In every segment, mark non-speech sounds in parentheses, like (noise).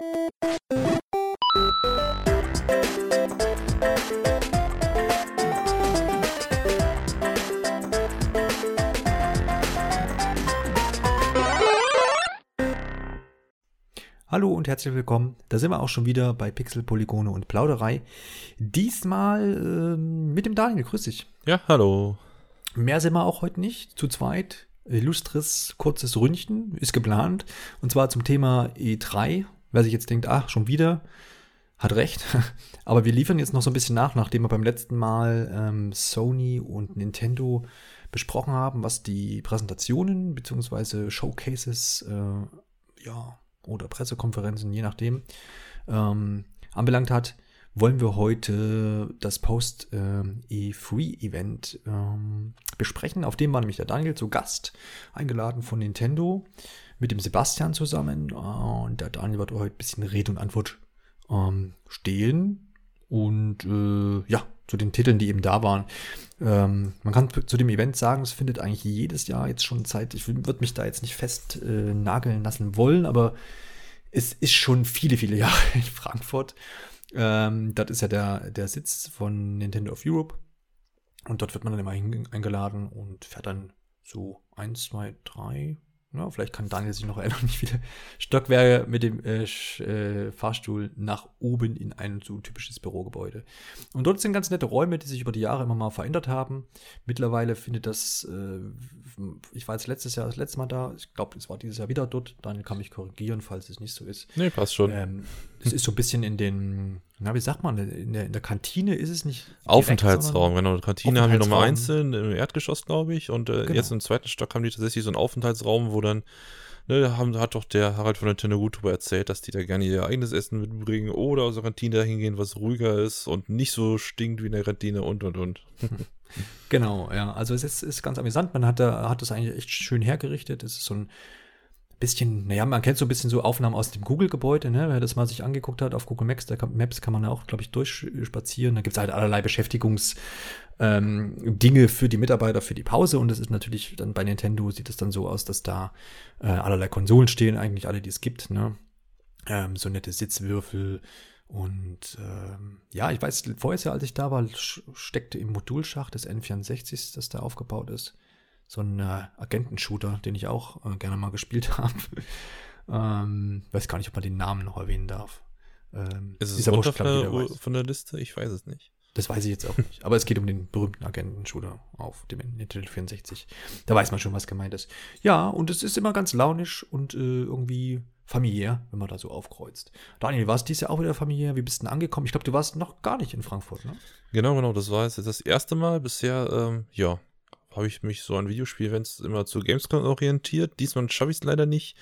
Hallo und herzlich willkommen. Da sind wir auch schon wieder bei Pixel, Polygone und Plauderei. Diesmal ähm, mit dem Daniel. Grüß dich. Ja, hallo. Mehr sind wir auch heute nicht. Zu zweit. Illustres kurzes Ründchen ist geplant. Und zwar zum Thema E3. Wer sich jetzt denkt, ach, schon wieder, hat recht. (laughs) Aber wir liefern jetzt noch so ein bisschen nach, nachdem wir beim letzten Mal ähm, Sony und Nintendo besprochen haben, was die Präsentationen bzw. Showcases äh, ja, oder Pressekonferenzen, je nachdem, ähm, anbelangt hat, wollen wir heute das Post-E3-Event ähm, ähm, besprechen. Auf dem war nämlich der Daniel zu Gast, eingeladen von Nintendo, mit dem Sebastian zusammen. und der Daniel wird heute ein bisschen Rede und Antwort ähm, stehen. Und äh, ja, zu den Titeln, die eben da waren. Ähm, man kann zu dem Event sagen, es findet eigentlich jedes Jahr jetzt schon Zeit. Ich würde mich da jetzt nicht fest äh, nageln lassen wollen, aber es ist schon viele, viele (laughs) Jahre in Frankfurt. Ähm, das ist ja der, der Sitz von Nintendo of Europe. Und dort wird man dann immer eingeladen und fährt dann so eins, zwei, drei, ja, vielleicht kann Daniel sich noch erinnern, (laughs) wie viele Stockwerke mit dem äh, äh, Fahrstuhl nach oben in ein so typisches Bürogebäude. Und dort sind ganz nette Räume, die sich über die Jahre immer mal verändert haben. Mittlerweile findet das, äh, ich war jetzt letztes Jahr das letzte Mal da, ich glaube, es war dieses Jahr wieder dort. Daniel kann mich korrigieren, falls es nicht so ist. Nee, passt schon. Ähm, es ist so ein bisschen in den, na, wie sagt man, in der, in der Kantine ist es nicht. Aufenthaltsraum, genau. Kantine haben wir nochmal einzeln im Erdgeschoss, glaube ich. Und äh, genau. jetzt im zweiten Stock haben die tatsächlich so einen Aufenthaltsraum, wo dann, ne, haben, hat doch der Harald von Nintendo gut darüber erzählt, dass die da gerne ihr eigenes Essen mitbringen oder aus der Kantine dahin gehen, was ruhiger ist und nicht so stinkt wie in der Kantine und und und. (laughs) genau, ja. Also es ist, ist ganz amüsant. Man hat da, hat das eigentlich echt schön hergerichtet. Es ist so ein bisschen, naja, man kennt so ein bisschen so Aufnahmen aus dem Google-Gebäude, ne? Wer das mal sich angeguckt hat auf Google Maps, da kann, Maps kann man auch, glaube ich, durchspazieren. Da gibt es halt allerlei Beschäftigungsdinge ähm, für die Mitarbeiter für die Pause. Und das ist natürlich dann bei Nintendo sieht es dann so aus, dass da äh, allerlei Konsolen stehen, eigentlich alle, die es gibt, ne? Ähm, so nette Sitzwürfel. Und ähm, ja, ich weiß, vorher, als ich da war, steckte im Modulschacht des N64, das da aufgebaut ist so ein äh, Agentenshooter, den ich auch äh, gerne mal gespielt (laughs) habe. ähm, weiß gar nicht, ob man den Namen noch erwähnen darf. Ähm, ist es runter von, der, von der Liste? Ich weiß es nicht. Das weiß ich jetzt auch nicht. Aber es geht um den berühmten Agentenshooter auf dem Nintendo 64. Da weiß man schon, was gemeint ist. Ja, und es ist immer ganz launisch und äh, irgendwie familiär, wenn man da so aufkreuzt. Daniel, warst dies Jahr auch wieder familiär? Wie bist du denn angekommen? Ich glaube, du warst noch gar nicht in Frankfurt, ne? Genau, genau. Das war jetzt das erste Mal bisher, ähm, ja, habe ich mich so an Videospiel-Events immer zu Gamescom orientiert. Diesmal schaffe ich es leider nicht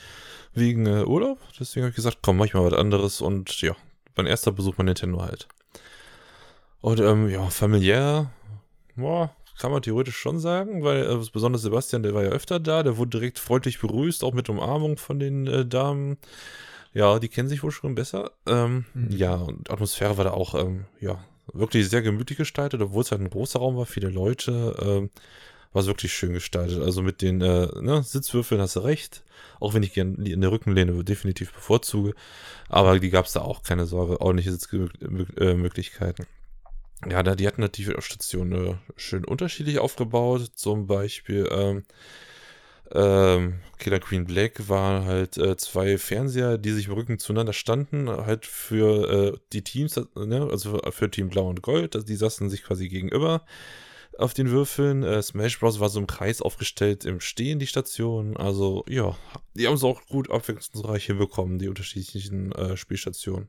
wegen äh, Urlaub. Deswegen habe ich gesagt, komm, mach ich mal was anderes. Und ja, mein erster Besuch bei Nintendo halt. Und ähm, ja, familiär, boah, kann man theoretisch schon sagen, weil äh, besonders Sebastian, der war ja öfter da, der wurde direkt freundlich begrüßt, auch mit Umarmung von den äh, Damen. Ja, die kennen sich wohl schon besser. Ähm, mhm. Ja, und Atmosphäre war da auch, ähm, ja, wirklich sehr gemütlich gestaltet, obwohl es halt ein großer Raum war, viele Leute. Ähm, war es wirklich schön gestaltet. Also mit den äh, ne, Sitzwürfeln hast du recht. Auch wenn ich gerne in der Rückenlehne definitiv bevorzuge. Aber die gab es da auch keine Sorge. Ordentliche Sitzmöglichkeiten. Ja, da, die hatten natürlich auch Stationen äh, schön unterschiedlich aufgebaut. Zum Beispiel ähm, ähm, Killer Queen Black waren halt äh, zwei Fernseher, die sich im Rücken zueinander standen, halt für äh, die Teams, ne, also für Team Blau und Gold. Also die saßen sich quasi gegenüber auf den Würfeln. Äh, Smash Bros. war so im Kreis aufgestellt im Stehen, die Station. Also, ja, die haben es auch gut abwechslungsreich hinbekommen, die unterschiedlichen äh, Spielstationen.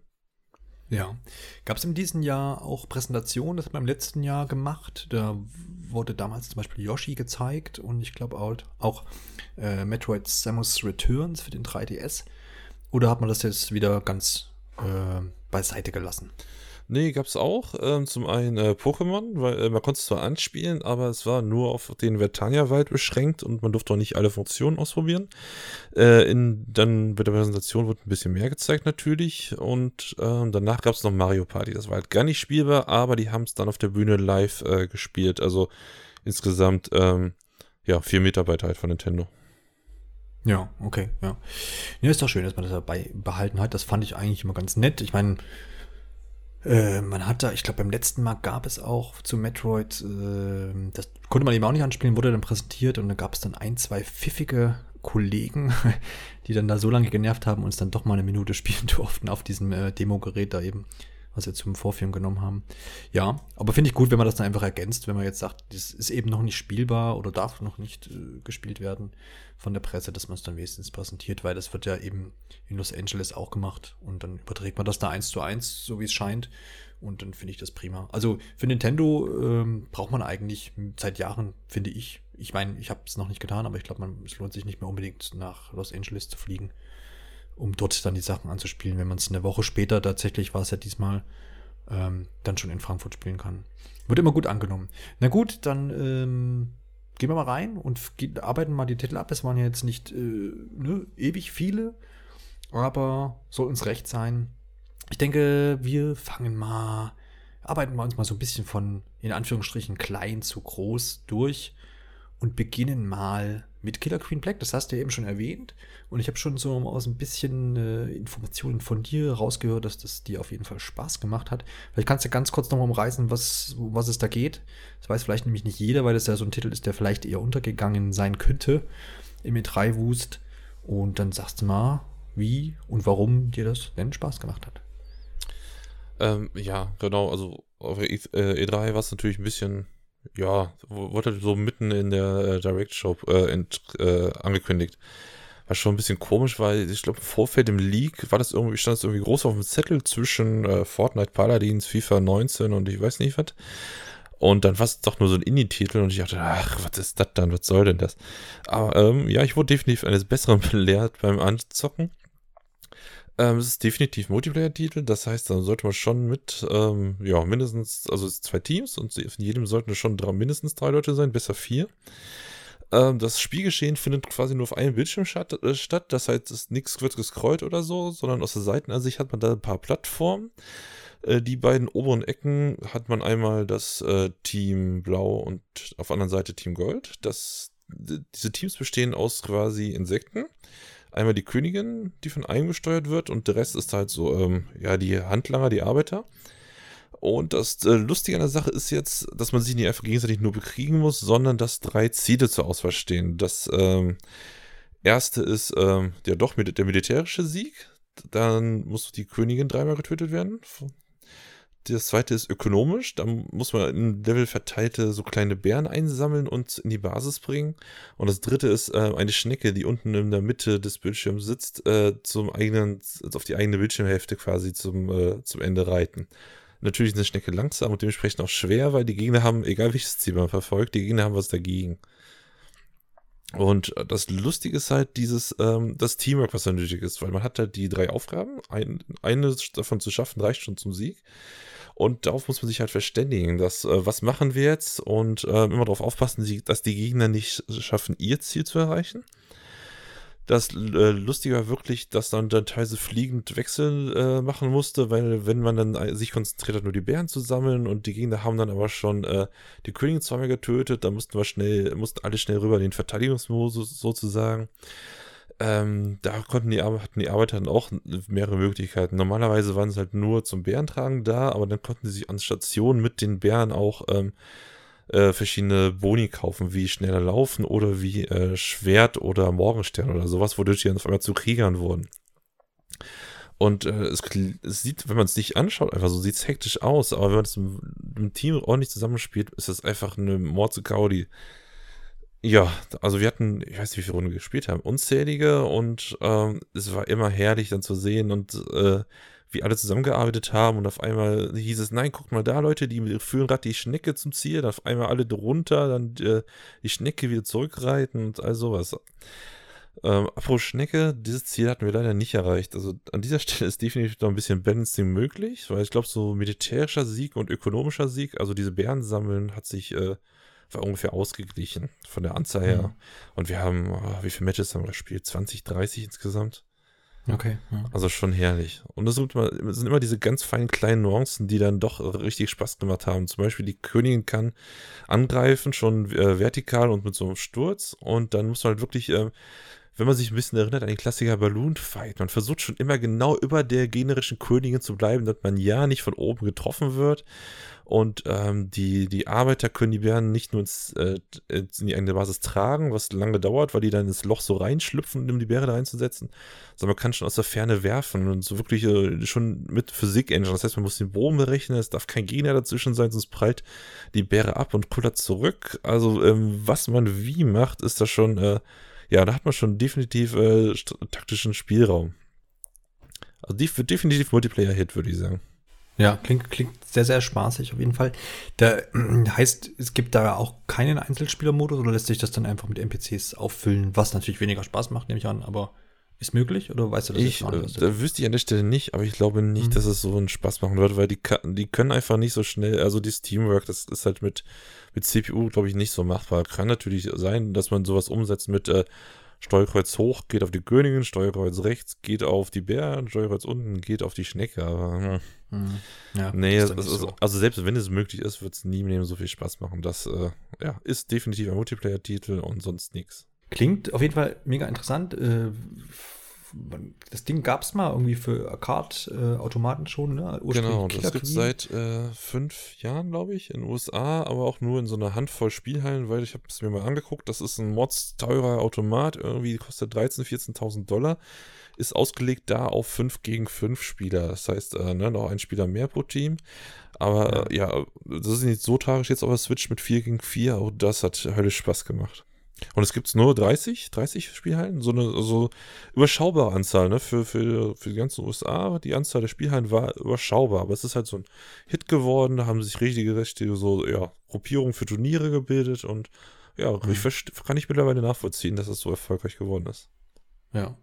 Ja. Gab es in diesem Jahr auch Präsentationen? Das hat man im letzten Jahr gemacht. Da wurde damals zum Beispiel Yoshi gezeigt und ich glaube auch, auch äh, Metroid Samus Returns für den 3DS. Oder hat man das jetzt wieder ganz äh, beiseite gelassen? Nee, gab's auch. Ähm, zum einen äh, Pokémon, weil äh, man konnte es zwar anspielen, aber es war nur auf den Vertania-Wald beschränkt und man durfte auch nicht alle Funktionen ausprobieren. Äh, in, dann bei der Präsentation wurde ein bisschen mehr gezeigt natürlich und ähm, danach gab's noch Mario Party. Das war halt gar nicht spielbar, aber die haben es dann auf der Bühne live äh, gespielt. Also insgesamt ähm, ja, vier Mitarbeiter halt von Nintendo. Ja, okay, ja. Ja, ist doch schön, dass man das dabei behalten hat. Das fand ich eigentlich immer ganz nett. Ich meine, äh, man hat da, ich glaube, beim letzten Mal gab es auch zu Metroid, äh, das konnte man eben auch nicht anspielen, wurde dann präsentiert und da gab es dann ein, zwei pfiffige Kollegen, (laughs) die dann da so lange genervt haben, uns dann doch mal eine Minute spielen (laughs) durften auf diesem äh, Demo-Gerät da eben was wir zum Vorfilm genommen haben. Ja, aber finde ich gut, wenn man das dann einfach ergänzt, wenn man jetzt sagt, das ist eben noch nicht spielbar oder darf noch nicht äh, gespielt werden von der Presse, dass man es dann wenigstens präsentiert, weil das wird ja eben in Los Angeles auch gemacht und dann überträgt man das da eins zu eins, so wie es scheint. Und dann finde ich das prima. Also für Nintendo ähm, braucht man eigentlich seit Jahren, finde ich. Ich meine, ich habe es noch nicht getan, aber ich glaube, es lohnt sich nicht mehr unbedingt nach Los Angeles zu fliegen um dort dann die Sachen anzuspielen, wenn man es eine Woche später tatsächlich war es ja diesmal ähm, dann schon in Frankfurt spielen kann. Wird immer gut angenommen. Na gut, dann ähm, gehen wir mal rein und arbeiten mal die Titel ab. Es waren ja jetzt nicht äh, ne, ewig viele, aber soll uns recht sein. Ich denke, wir fangen mal, arbeiten wir uns mal so ein bisschen von in Anführungsstrichen klein zu groß durch und beginnen mal mit Killer Queen Black. Das hast du ja eben schon erwähnt. Und ich habe schon so aus ein bisschen äh, Informationen von dir rausgehört, dass das dir auf jeden Fall Spaß gemacht hat. Vielleicht kannst du ganz kurz nochmal umreißen, was, um was es da geht. Das weiß vielleicht nämlich nicht jeder, weil das ja so ein Titel ist, der vielleicht eher untergegangen sein könnte im E3-Wust. Und dann sagst du mal, wie und warum dir das denn Spaß gemacht hat. Ähm, ja, genau. Also auf E3 äh, war es natürlich ein bisschen ja, wurde so mitten in der äh, Direct Show äh, ent, äh, angekündigt. Was schon ein bisschen komisch, weil ich glaube, im Vorfeld im League war das irgendwie, stand das irgendwie groß auf dem Zettel zwischen äh, Fortnite Paladins, FIFA 19 und ich weiß nicht was. Und dann war es doch nur so ein Indie-Titel und ich dachte, ach, was ist das dann? Was soll denn das? Aber ähm, ja, ich wurde definitiv eines Besseren (laughs) belehrt beim Anzocken. Ähm, es ist definitiv Multiplayer-Titel, das heißt, da sollte man schon mit, ähm, ja, mindestens, also es zwei Teams und in jedem sollten schon drei, mindestens drei Leute sein, besser vier. Ähm, das Spielgeschehen findet quasi nur auf einem Bildschirm statt, äh, statt das heißt, nichts wird gescrollt oder so, sondern aus der Seitenansicht hat man da ein paar Plattformen. Äh, die beiden oberen Ecken hat man einmal das äh, Team Blau und auf der anderen Seite Team Gold. Das, diese Teams bestehen aus quasi Insekten einmal die Königin, die von einem gesteuert wird, und der Rest ist halt so, ähm, ja, die Handlanger, die Arbeiter. Und das äh, Lustige an der Sache ist jetzt, dass man sich nicht einfach gegenseitig nur bekriegen muss, sondern dass drei Ziele zur Auswahl stehen. Das ähm, erste ist ähm, ja doch der militärische Sieg. Dann muss die Königin dreimal getötet werden das zweite ist ökonomisch. Da muss man im Level verteilte so kleine Bären einsammeln und in die Basis bringen. Und das dritte ist äh, eine Schnecke, die unten in der Mitte des Bildschirms sitzt, äh, zum eigenen, auf die eigene Bildschirmhälfte quasi zum, äh, zum Ende reiten. Natürlich ist eine Schnecke langsam und dementsprechend auch schwer, weil die Gegner haben, egal welches Ziel man verfolgt, die Gegner haben was dagegen. Und das Lustige ist halt dieses, ähm, das Teamwork, was da nötig ist, weil man hat halt die drei Aufgaben. Ein, eine davon zu schaffen, reicht schon zum Sieg. Und darauf muss man sich halt verständigen, dass, äh, was machen wir jetzt und äh, immer darauf aufpassen, dass die Gegner nicht schaffen, ihr Ziel zu erreichen. Das äh, Lustige war wirklich, dass dann dann teilweise fliegend Wechsel äh, machen musste, weil wenn man dann äh, sich konzentriert hat, nur die Bären zu sammeln und die Gegner haben dann aber schon äh, die Königin zweimal getötet, dann mussten wir schnell, mussten alle schnell rüber in den Verteidigungsmodus sozusagen. Ähm, da konnten die, hatten die Arbeiter dann auch mehrere Möglichkeiten. Normalerweise waren sie halt nur zum Bärentragen da, aber dann konnten sie sich an Stationen mit den Bären auch ähm, äh, verschiedene Boni kaufen, wie schneller laufen oder wie äh, Schwert oder Morgenstern oder sowas, wodurch die dann auf einmal zu Kriegern wurden. Und äh, es, es, sieht, wenn man es nicht anschaut, einfach so sieht es hektisch aus, aber wenn man es im, im Team ordentlich zusammenspielt, ist es einfach eine Mordsgaudi. Ja, also wir hatten, ich weiß nicht, wie viele Runden wir gespielt haben, unzählige und ähm, es war immer herrlich dann zu sehen und äh, wie alle zusammengearbeitet haben und auf einmal hieß es, nein, guckt mal da, Leute, die führen gerade die Schnecke zum Ziel, dann auf einmal alle drunter, dann äh, die Schnecke wieder zurückreiten und all sowas. Ähm, apropos Schnecke, dieses Ziel hatten wir leider nicht erreicht. Also an dieser (laughs) Stelle ist definitiv noch ein bisschen Balancing möglich, weil ich glaube, so militärischer Sieg und ökonomischer Sieg, also diese Bären sammeln, hat sich äh, war ungefähr ausgeglichen von der Anzahl her. Mhm. Und wir haben, oh, wie viele Matches haben wir gespielt? 20, 30 insgesamt. Okay. Ja. Also schon herrlich. Und es sind, immer, sind immer diese ganz feinen kleinen Nuancen, die dann doch richtig Spaß gemacht haben. Zum Beispiel die Königin kann angreifen, schon äh, vertikal und mit so einem Sturz. Und dann muss man halt wirklich äh, wenn man sich ein bisschen erinnert an den Klassiker Balloon Fight, man versucht schon immer genau über der generischen Königin zu bleiben, dass man ja nicht von oben getroffen wird. Und ähm, die, die Arbeiter können die Bären nicht nur ins, äh, in die eigene Basis tragen, was lange dauert, weil die dann ins Loch so reinschlüpfen, um die Bäre da reinzusetzen, sondern man kann schon aus der Ferne werfen und so wirklich äh, schon mit Physik-Engine. Das heißt, man muss den Bogen berechnen, es darf kein Gegner dazwischen sein, sonst prallt die Bäre ab und kullert zurück. Also, ähm, was man wie macht, ist da schon, äh, ja, da hat man schon definitiv äh, taktischen Spielraum. Also, definitiv Multiplayer-Hit, würde ich sagen. Ja, klingt, klingt sehr, sehr spaßig auf jeden Fall. Da (clears throat) heißt, es gibt da auch keinen Einzelspielermodus oder lässt sich das dann einfach mit NPCs auffüllen, was natürlich weniger Spaß macht, nehme ich an, aber ist möglich oder weißt du das ich, jetzt Da wüsste ich an der Stelle nicht, aber ich glaube nicht, mhm. dass es so einen Spaß machen wird, weil die, die können einfach nicht so schnell, also dieses Teamwork, das ist halt mit, mit CPU, glaube ich, nicht so machbar. Kann natürlich sein, dass man sowas umsetzt mit äh, Steuerkreuz hoch geht auf die Königin, Steuerkreuz rechts geht auf die Bären, Steuerkreuz unten geht auf die Schnecke. Aber hm. mhm. ja, nee, ist ist, so. also selbst wenn es möglich ist, wird es nie mehr so viel Spaß machen. Das äh, ja, ist definitiv ein Multiplayer-Titel und sonst nichts. Klingt auf jeden Fall mega interessant. Äh, das Ding gab es mal irgendwie für Arcade-Automaten äh, schon, ne? Genau, das gibt es seit äh, fünf Jahren, glaube ich, in den USA, aber auch nur in so einer Handvoll Spielhallen, weil ich habe es mir mal angeguckt, das ist ein Mods teurer Automat, irgendwie kostet 13.000, 14.000 Dollar, ist ausgelegt da auf 5 gegen 5 Spieler, das heißt, äh, ne, noch ein Spieler mehr pro Team, aber ja. Äh, ja, das ist nicht so tragisch jetzt auf der Switch mit 4 gegen 4, auch das hat höllisch Spaß gemacht. Und es gibt nur 30, 30 Spielhallen, so eine so überschaubare Anzahl, ne? Für, für, für die ganzen USA, die Anzahl der Spielhallen war überschaubar, aber es ist halt so ein Hit geworden, da haben sich richtige, richtige so, ja, Gruppierungen für Turniere gebildet und ja, mhm. ich kann ich mittlerweile nachvollziehen, dass es so erfolgreich geworden ist. Ja.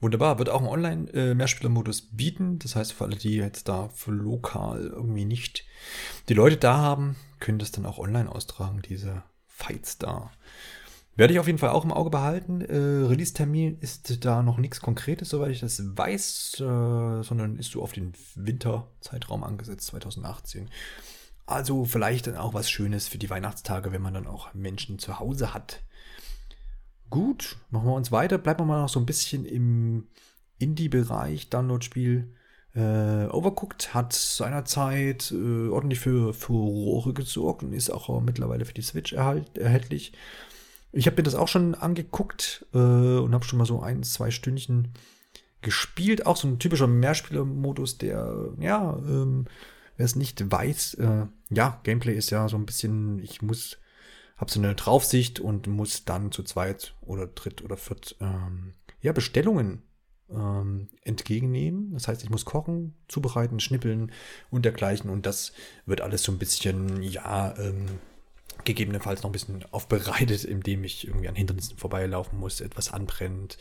Wunderbar, wird auch einen Online-Mehrspieler-Modus äh, bieten. Das heißt, für alle, die jetzt da für lokal irgendwie nicht die Leute da haben, können das dann auch online austragen, diese Fights da. Werde ich auf jeden Fall auch im Auge behalten. Äh, Release-Termin ist da noch nichts Konkretes, soweit ich das weiß, äh, sondern ist so auf den Winterzeitraum angesetzt, 2018. Also vielleicht dann auch was Schönes für die Weihnachtstage, wenn man dann auch Menschen zu Hause hat. Gut, machen wir uns weiter. Bleiben wir mal noch so ein bisschen im Indie-Bereich, Download-Spiel. Äh, Overcooked hat seinerzeit äh, ordentlich für Furore gesorgt und ist auch mittlerweile für die Switch erhalt, erhältlich. Ich habe mir das auch schon angeguckt äh, und habe schon mal so ein, zwei Stündchen gespielt. Auch so ein typischer Mehrspieler-Modus, der, ja, ähm, wer es nicht weiß, äh, ja, Gameplay ist ja so ein bisschen, ich muss, habe so eine Draufsicht und muss dann zu zweit oder dritt oder viert, ähm, ja, Bestellungen ähm, entgegennehmen. Das heißt, ich muss kochen, zubereiten, schnippeln und dergleichen. Und das wird alles so ein bisschen, ja, ähm, gegebenenfalls noch ein bisschen aufbereitet, (laughs) indem ich irgendwie an Hindernissen vorbeilaufen muss, etwas anbrennt,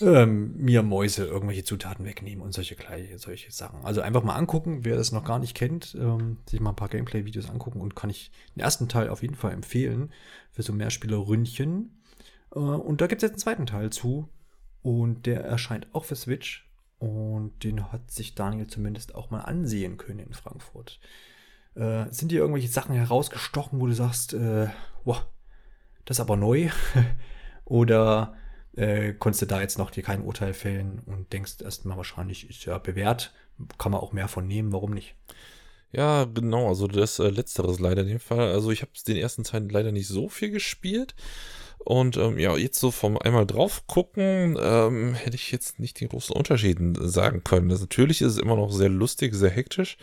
ähm, mir Mäuse irgendwelche Zutaten wegnehmen und solche, solche Sachen. Also einfach mal angucken, wer das noch gar nicht kennt, ähm, sich mal ein paar Gameplay-Videos angucken und kann ich den ersten Teil auf jeden Fall empfehlen für so Mehrspieler-Ründchen. Äh, und da gibt es jetzt einen zweiten Teil zu und der erscheint auch für Switch und den hat sich Daniel zumindest auch mal ansehen können in Frankfurt. Äh, sind dir irgendwelche Sachen herausgestochen, wo du sagst, äh, wow, das ist aber neu? (laughs) Oder äh, konntest du da jetzt noch dir kein Urteil fällen und denkst erstmal wahrscheinlich, ist ja bewährt, kann man auch mehr von nehmen, warum nicht? Ja, genau, also das äh, Letztere ist leider in dem Fall. Also ich habe den ersten Teil leider nicht so viel gespielt. Und ähm, ja, jetzt so vom einmal drauf gucken, ähm, hätte ich jetzt nicht den großen Unterschieden sagen können. Das, natürlich ist es immer noch sehr lustig, sehr hektisch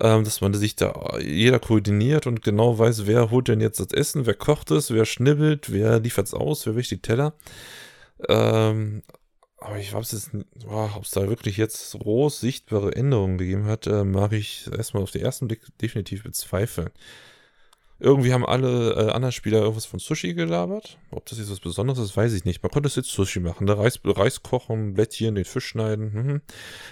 ähm, dass man sich da jeder koordiniert und genau weiß, wer holt denn jetzt das Essen, wer kocht es, wer schnibbelt, wer liefert es aus, wer wäscht die Teller. Ähm, aber ich weiß jetzt, ob es da wirklich jetzt groß sichtbare Änderungen gegeben hat, äh, mag ich erstmal auf den ersten Blick definitiv bezweifeln. Irgendwie haben alle äh, anderen Spieler irgendwas von Sushi gelabert. Ob das jetzt was Besonderes ist, weiß ich nicht. Man konnte es jetzt Sushi machen. Der Reis, Reis kochen, Blättchen, den Fisch schneiden. Mhm.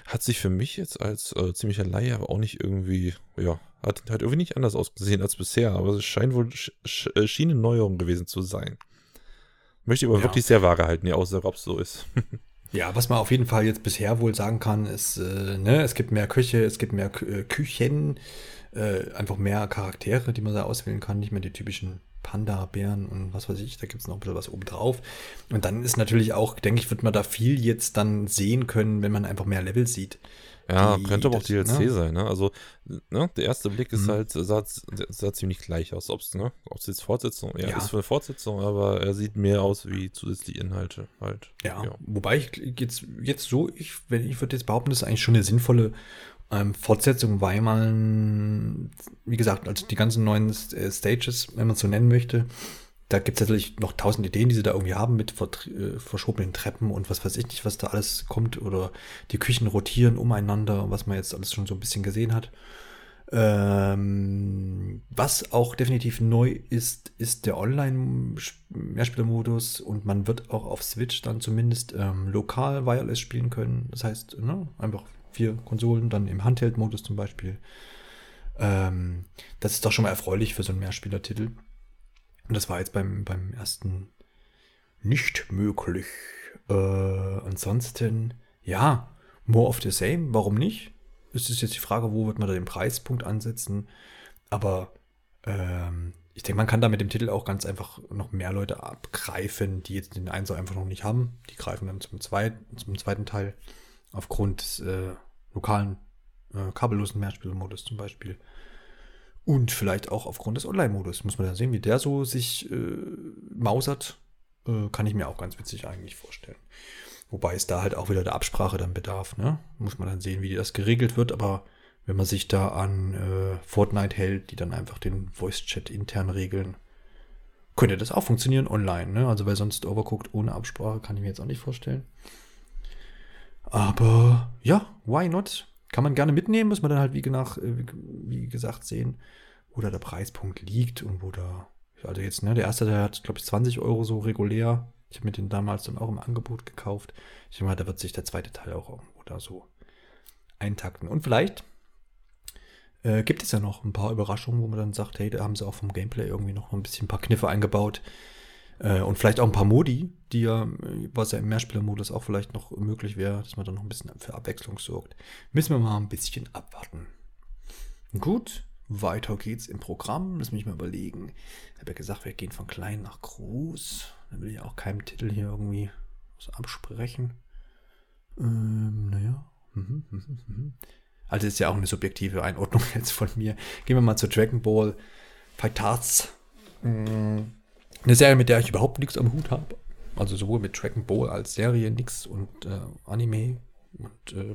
Hat sich für mich jetzt als äh, ziemlicher Laie aber auch nicht irgendwie, ja, hat, hat irgendwie nicht anders ausgesehen als bisher. Aber es scheint wohl, sch, sch, äh, schien eine Neuerung gewesen zu sein. Möchte ich aber ja. wirklich sehr vage halten, ja, außer ob es so ist. (laughs) ja, was man auf jeden Fall jetzt bisher wohl sagen kann, ist, äh, ne, es gibt mehr Küche, es gibt mehr Kü äh, Küchen äh, einfach mehr Charaktere, die man da auswählen kann, nicht mehr die typischen Panda, Bären und was weiß ich, da gibt es noch ein bisschen was oben drauf. Und dann ist natürlich auch, denke ich, wird man da viel jetzt dann sehen können, wenn man einfach mehr Level sieht. Ja, Die- könnte aber auch das- DLC ne? sein, ne? Also, ne, der erste Blick ist Mhm. halt, sah, sah ziemlich gleich aus. Ob's, ne? Ob's jetzt Fortsetzung, ja, Ja. ist für eine Fortsetzung, aber er sieht mehr aus wie zusätzliche Inhalte halt. Ja, Ja. wobei ich jetzt, jetzt so, ich, wenn ich würde jetzt behaupten, das ist eigentlich schon eine sinnvolle ähm, Fortsetzung, weil man, wie gesagt, also die ganzen neuen äh, Stages, wenn man es so nennen möchte, da gibt es natürlich noch tausend Ideen, die sie da irgendwie haben mit äh, verschobenen Treppen und was weiß ich nicht, was da alles kommt oder die Küchen rotieren umeinander, was man jetzt alles schon so ein bisschen gesehen hat. Ähm, was auch definitiv neu ist, ist der Online-Mehrspielermodus und man wird auch auf Switch dann zumindest ähm, lokal Wireless spielen können. Das heißt, ne, einfach vier Konsolen, dann im Handheld-Modus zum Beispiel. Ähm, das ist doch schon mal erfreulich für so einen Mehrspielertitel. Und das war jetzt beim, beim ersten nicht möglich. Äh, ansonsten, ja, more of the same, warum nicht? Es ist jetzt die Frage, wo wird man da den Preispunkt ansetzen. Aber ähm, ich denke, man kann da mit dem Titel auch ganz einfach noch mehr Leute abgreifen, die jetzt den Einser einfach noch nicht haben. Die greifen dann zum zweiten, zum zweiten Teil aufgrund des äh, lokalen äh, kabellosen Mehrspielmodus zum Beispiel. Und vielleicht auch aufgrund des Online-Modus. Muss man dann sehen, wie der so sich äh, mausert. Äh, kann ich mir auch ganz witzig eigentlich vorstellen. Wobei es da halt auch wieder der Absprache dann bedarf. Ne? Muss man dann sehen, wie das geregelt wird. Aber wenn man sich da an äh, Fortnite hält, die dann einfach den Voice-Chat intern regeln, könnte das auch funktionieren online. Ne? Also weil sonst Overcooked ohne Absprache kann ich mir jetzt auch nicht vorstellen. Aber ja, why not? Kann man gerne mitnehmen, muss man dann halt wie, nach, äh, wie gesagt sehen, wo da der Preispunkt liegt und wo da, also jetzt, ne, der erste, der hat, glaube ich, 20 Euro so regulär. Ich habe mir den damals dann auch im Angebot gekauft. Ich denke mal, da wird sich der zweite Teil auch irgendwo da so eintakten. Und vielleicht äh, gibt es ja noch ein paar Überraschungen, wo man dann sagt, hey, da haben sie auch vom Gameplay irgendwie noch ein bisschen ein paar Kniffe eingebaut. Äh, und vielleicht auch ein paar Modi, die ja, was ja im Mehrspielermodus auch vielleicht noch möglich wäre, dass man dann noch ein bisschen für Abwechslung sorgt. Müssen wir mal ein bisschen abwarten. Gut, weiter geht's im Programm. Lass mich mal überlegen. Ich habe ja gesagt, wir gehen von klein nach groß. Da will ich auch keinem Titel hier irgendwie was absprechen. Ähm, naja. Mhm, mhm, mhm. Also ist ja auch eine subjektive Einordnung (laughs) jetzt von mir. Gehen wir mal zu Dragon Ball Fighters. Mm, Eine Serie, mit der ich überhaupt nichts am Hut habe. Also sowohl mit Dragon Ball als Serie nichts und äh, Anime und äh,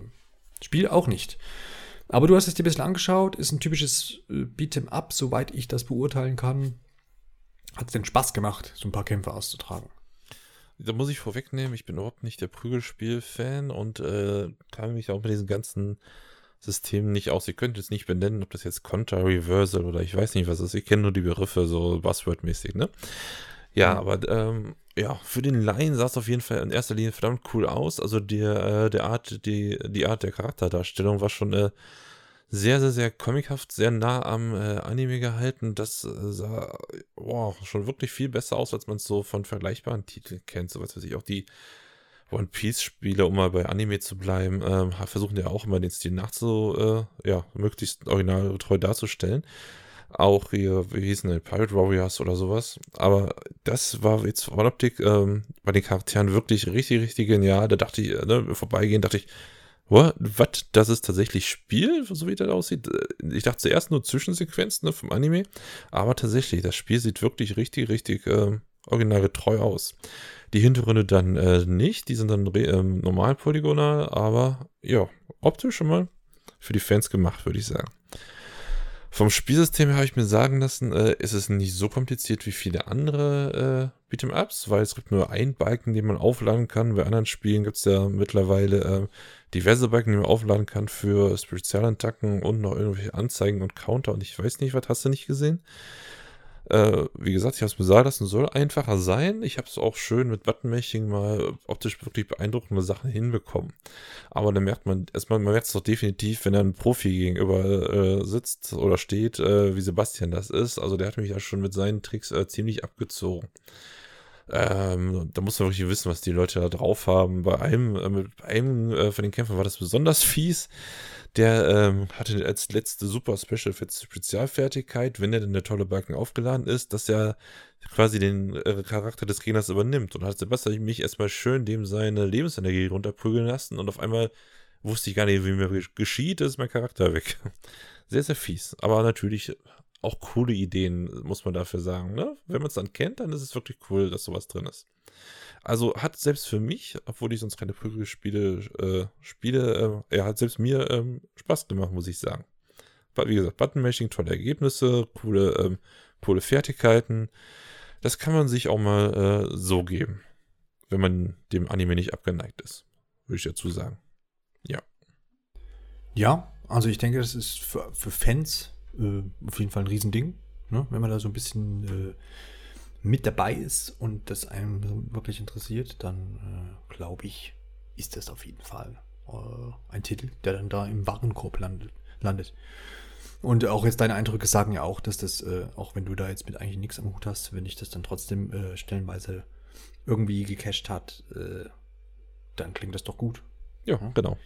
Spiel auch nicht. Aber du hast es dir ein bisschen angeschaut, ist ein typisches äh, Beat'em Up, soweit ich das beurteilen kann. Hat es denn Spaß gemacht, so ein paar Kämpfe auszutragen? Da muss ich vorwegnehmen, ich bin überhaupt nicht der Prügelspiel-Fan und äh, kann mich auch mit diesen ganzen Systemen nicht aus. Ihr könnt jetzt nicht benennen, ob das jetzt Contra, Reversal oder ich weiß nicht, was ist. Ich kenne nur die Begriffe so Buzzword-mäßig, ne? Ja, Mhm. aber ähm, ja, für den Laien sah es auf jeden Fall in erster Linie verdammt cool aus. Also der, äh, der Art, die, die Art der Charakterdarstellung war schon äh, sehr, sehr, sehr comichaft, sehr nah am äh, Anime gehalten. Das äh, sah wow, schon wirklich viel besser aus, als man es so von vergleichbaren Titeln kennt. So was weiß ich, auch die One Piece-Spiele, um mal bei Anime zu bleiben, ähm, versuchen ja auch immer den Stil nachzu, äh, ja, möglichst originaltreu darzustellen. Auch hier, wie hießen die, Pirate Warriors oder sowas. Aber das war jetzt von Optik ähm, bei den Charakteren wirklich richtig, richtig genial. Da dachte ich, äh, ne, Vorbeigehen dachte ich, was, das ist tatsächlich Spiel, so wie das aussieht. Äh, Ich dachte zuerst nur Zwischensequenzen ne, vom Anime, aber tatsächlich, das Spiel sieht wirklich richtig, richtig ähm, originalgetreu aus. Die Hintergründe dann äh, nicht, die sind dann ähm, normal polygonal, aber ja, optisch schon mal für die Fans gemacht, würde ich sagen. Vom Spielsystem habe ich mir sagen lassen, äh, ist es nicht so kompliziert wie viele andere äh, Beat'em-Ups, weil es gibt nur einen Balken, den man aufladen kann. Bei anderen Spielen gibt es ja mittlerweile äh, diverse Balken, die man aufladen kann für Spezialattacken und noch irgendwelche Anzeigen und Counter und ich weiß nicht, was hast du nicht gesehen? Äh, wie gesagt, ich habe es mir sagen lassen, soll einfacher sein. Ich habe es auch schön mit Buttonmashing mal optisch wirklich beeindruckende Sachen hinbekommen. Aber dann merkt man, erstmal, man merkt es doch definitiv, wenn er ein Profi gegenüber äh, sitzt oder steht, äh, wie Sebastian das ist. Also der hat mich ja schon mit seinen Tricks äh, ziemlich abgezogen. Ähm, da muss man wirklich wissen, was die Leute da drauf haben. Bei einem, äh, mit einem äh, von den Kämpfern war das besonders fies. Der ähm, hatte als letzte super Special Spezialfertigkeit, wenn er denn der tolle Balken aufgeladen ist, dass er quasi den äh, Charakter des Gegners übernimmt. Und hat Sebastian mich erstmal schön dem seine Lebensenergie runterprügeln lassen und auf einmal wusste ich gar nicht, wie mir geschieht, ist mein Charakter weg. (laughs) Sehr, sehr fies. Aber natürlich auch coole Ideen, muss man dafür sagen. Ne? Wenn man es dann kennt, dann ist es wirklich cool, dass sowas drin ist. Also hat selbst für mich, obwohl ich sonst keine Prügelspiele äh, spiele, äh, er hat selbst mir ähm, Spaß gemacht, muss ich sagen. Wie gesagt, Button-Mashing, tolle Ergebnisse, coole, ähm, coole Fertigkeiten. Das kann man sich auch mal äh, so geben, wenn man dem Anime nicht abgeneigt ist, würde ich dazu sagen. Ja. Ja, also ich denke, das ist für, für Fans äh, auf jeden Fall ein Riesending, ne? wenn man da so ein bisschen äh, mit dabei ist und das einem wirklich interessiert, dann äh, glaube ich, ist das auf jeden Fall äh, ein Titel, der dann da im Warenkorb landet. landet. Und auch jetzt deine Eindrücke sagen ja auch, dass das, äh, auch wenn du da jetzt mit eigentlich nichts am Hut hast, wenn dich das dann trotzdem äh, stellenweise irgendwie gecached hat, dann klingt das doch gut. Ja, genau.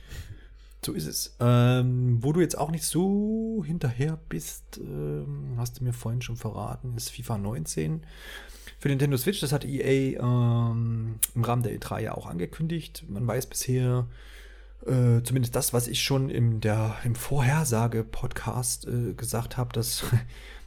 So ist es. Ähm, wo du jetzt auch nicht so hinterher bist, ähm, hast du mir vorhin schon verraten, ist FIFA 19 für Nintendo Switch. Das hat EA ähm, im Rahmen der E3 ja auch angekündigt. Man weiß bisher äh, zumindest das, was ich schon im, im Vorhersage-Podcast äh, gesagt habe, dass (laughs)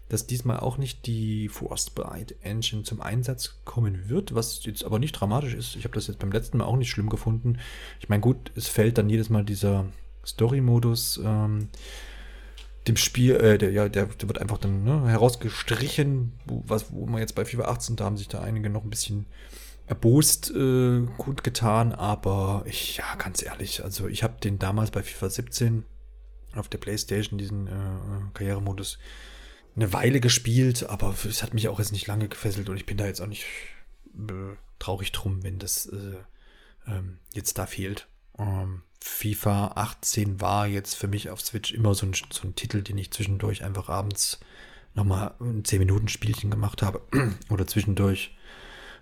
dass diesmal auch nicht die Frostbite Engine zum Einsatz kommen wird, was jetzt aber nicht dramatisch ist. Ich habe das jetzt beim letzten Mal auch nicht schlimm gefunden. Ich meine, gut, es fällt dann jedes Mal dieser Story-Modus ähm, dem Spiel, äh, der, ja, der, der, wird einfach dann ne, herausgestrichen, wo, was, wo man jetzt bei FIFA 18, da haben sich da einige noch ein bisschen erbost äh, gut getan, aber ich, ja, ganz ehrlich, also ich habe den damals bei FIFA 17 auf der Playstation, diesen äh, Karrieremodus, eine Weile gespielt, aber es hat mich auch jetzt nicht lange gefesselt und ich bin da jetzt auch nicht äh, traurig drum, wenn das äh, ähm, jetzt da fehlt. Ähm, FIFA 18 war jetzt für mich auf Switch immer so ein, so ein Titel, den ich zwischendurch einfach abends nochmal ein 10-Minuten-Spielchen gemacht habe (clears throat) oder zwischendurch,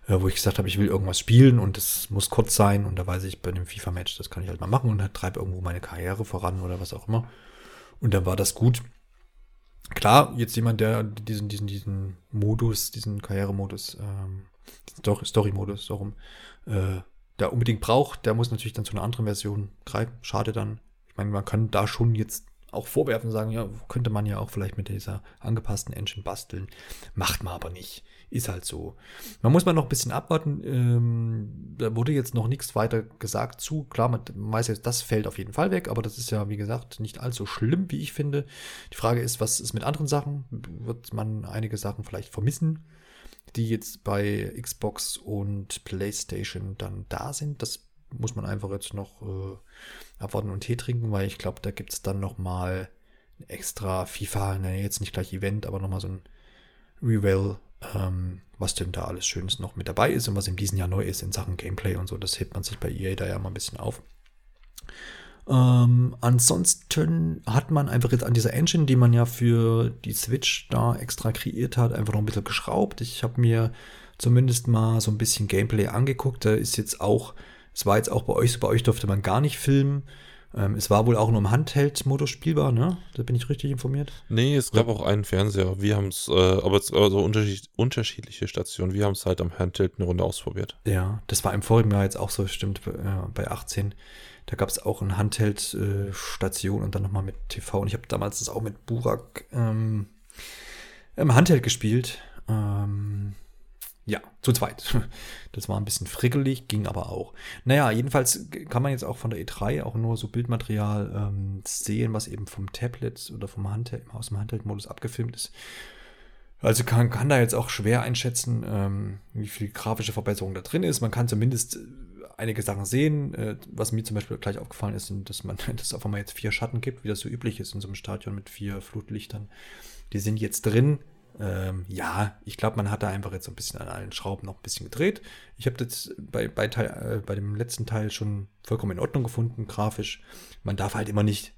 äh, wo ich gesagt habe, ich will irgendwas spielen und es muss kurz sein und da weiß ich bei einem FIFA-Match, das kann ich halt mal machen und halt treibe irgendwo meine Karriere voran oder was auch immer. Und dann war das gut. Klar, jetzt jemand, der diesen, diesen, diesen Modus, diesen Karrieremodus, ähm, Story-Modus, so rum, äh, da unbedingt braucht, der muss natürlich dann zu einer anderen Version greifen. Schade dann. Ich meine, man kann da schon jetzt auch vorwerfen, sagen, ja, könnte man ja auch vielleicht mit dieser angepassten Engine basteln. Macht man aber nicht. Ist halt so. Man muss mal noch ein bisschen abwarten. Ähm, da wurde jetzt noch nichts weiter gesagt zu. Klar, man weiß jetzt, das fällt auf jeden Fall weg, aber das ist ja, wie gesagt, nicht allzu schlimm, wie ich finde. Die Frage ist, was ist mit anderen Sachen? Wird man einige Sachen vielleicht vermissen? Die jetzt bei Xbox und PlayStation dann da sind. Das muss man einfach jetzt noch äh, abwarten und Tee trinken, weil ich glaube, da gibt es dann noch mal extra FIFA, ne, jetzt nicht gleich Event, aber noch mal so ein Reveal, ähm, was denn da alles Schönes noch mit dabei ist und was in diesem Jahr neu ist in Sachen Gameplay und so. Das hebt man sich bei EA da ja mal ein bisschen auf. Ähm, ansonsten hat man einfach jetzt an dieser Engine, die man ja für die Switch da extra kreiert hat, einfach noch ein bisschen geschraubt. Ich habe mir zumindest mal so ein bisschen Gameplay angeguckt. Da ist jetzt auch, es war jetzt auch bei euch so, bei euch durfte man gar nicht filmen. Ähm, es war wohl auch nur im Handheld-Modus spielbar, ne? Da bin ich richtig informiert. Nee, es gab ja. auch einen Fernseher. Wir haben es, äh, aber es also unterschied unterschiedliche Stationen. Wir haben es halt am Handheld eine Runde ausprobiert. Ja, das war im vorigen Jahr jetzt auch so, stimmt, äh, bei 18. Da gab es auch eine Handheld-Station und dann nochmal mit TV. Und ich habe damals das auch mit Burak ähm, im Handheld gespielt. Ähm, ja, zu zweit. (laughs) Das war ein bisschen frickelig, ging aber auch. Naja, jedenfalls kann man jetzt auch von der E3 auch nur so Bildmaterial ähm, sehen, was eben vom Tablet oder vom Handheld, aus dem Handheld-Modus abgefilmt ist. Also kann, kann da jetzt auch schwer einschätzen, ähm, wie viel grafische Verbesserung da drin ist. Man kann zumindest einige Sachen sehen. Äh, was mir zum Beispiel gleich aufgefallen ist, dass man (laughs) dass auf einmal jetzt vier Schatten gibt, wie das so üblich ist in so einem Stadion mit vier Flutlichtern. Die sind jetzt drin. Ähm, ja, ich glaube, man hat da einfach jetzt so ein bisschen an allen Schrauben noch ein bisschen gedreht. Ich habe das bei, bei, Teil, äh, bei dem letzten Teil schon vollkommen in Ordnung gefunden, grafisch. Man darf halt immer nicht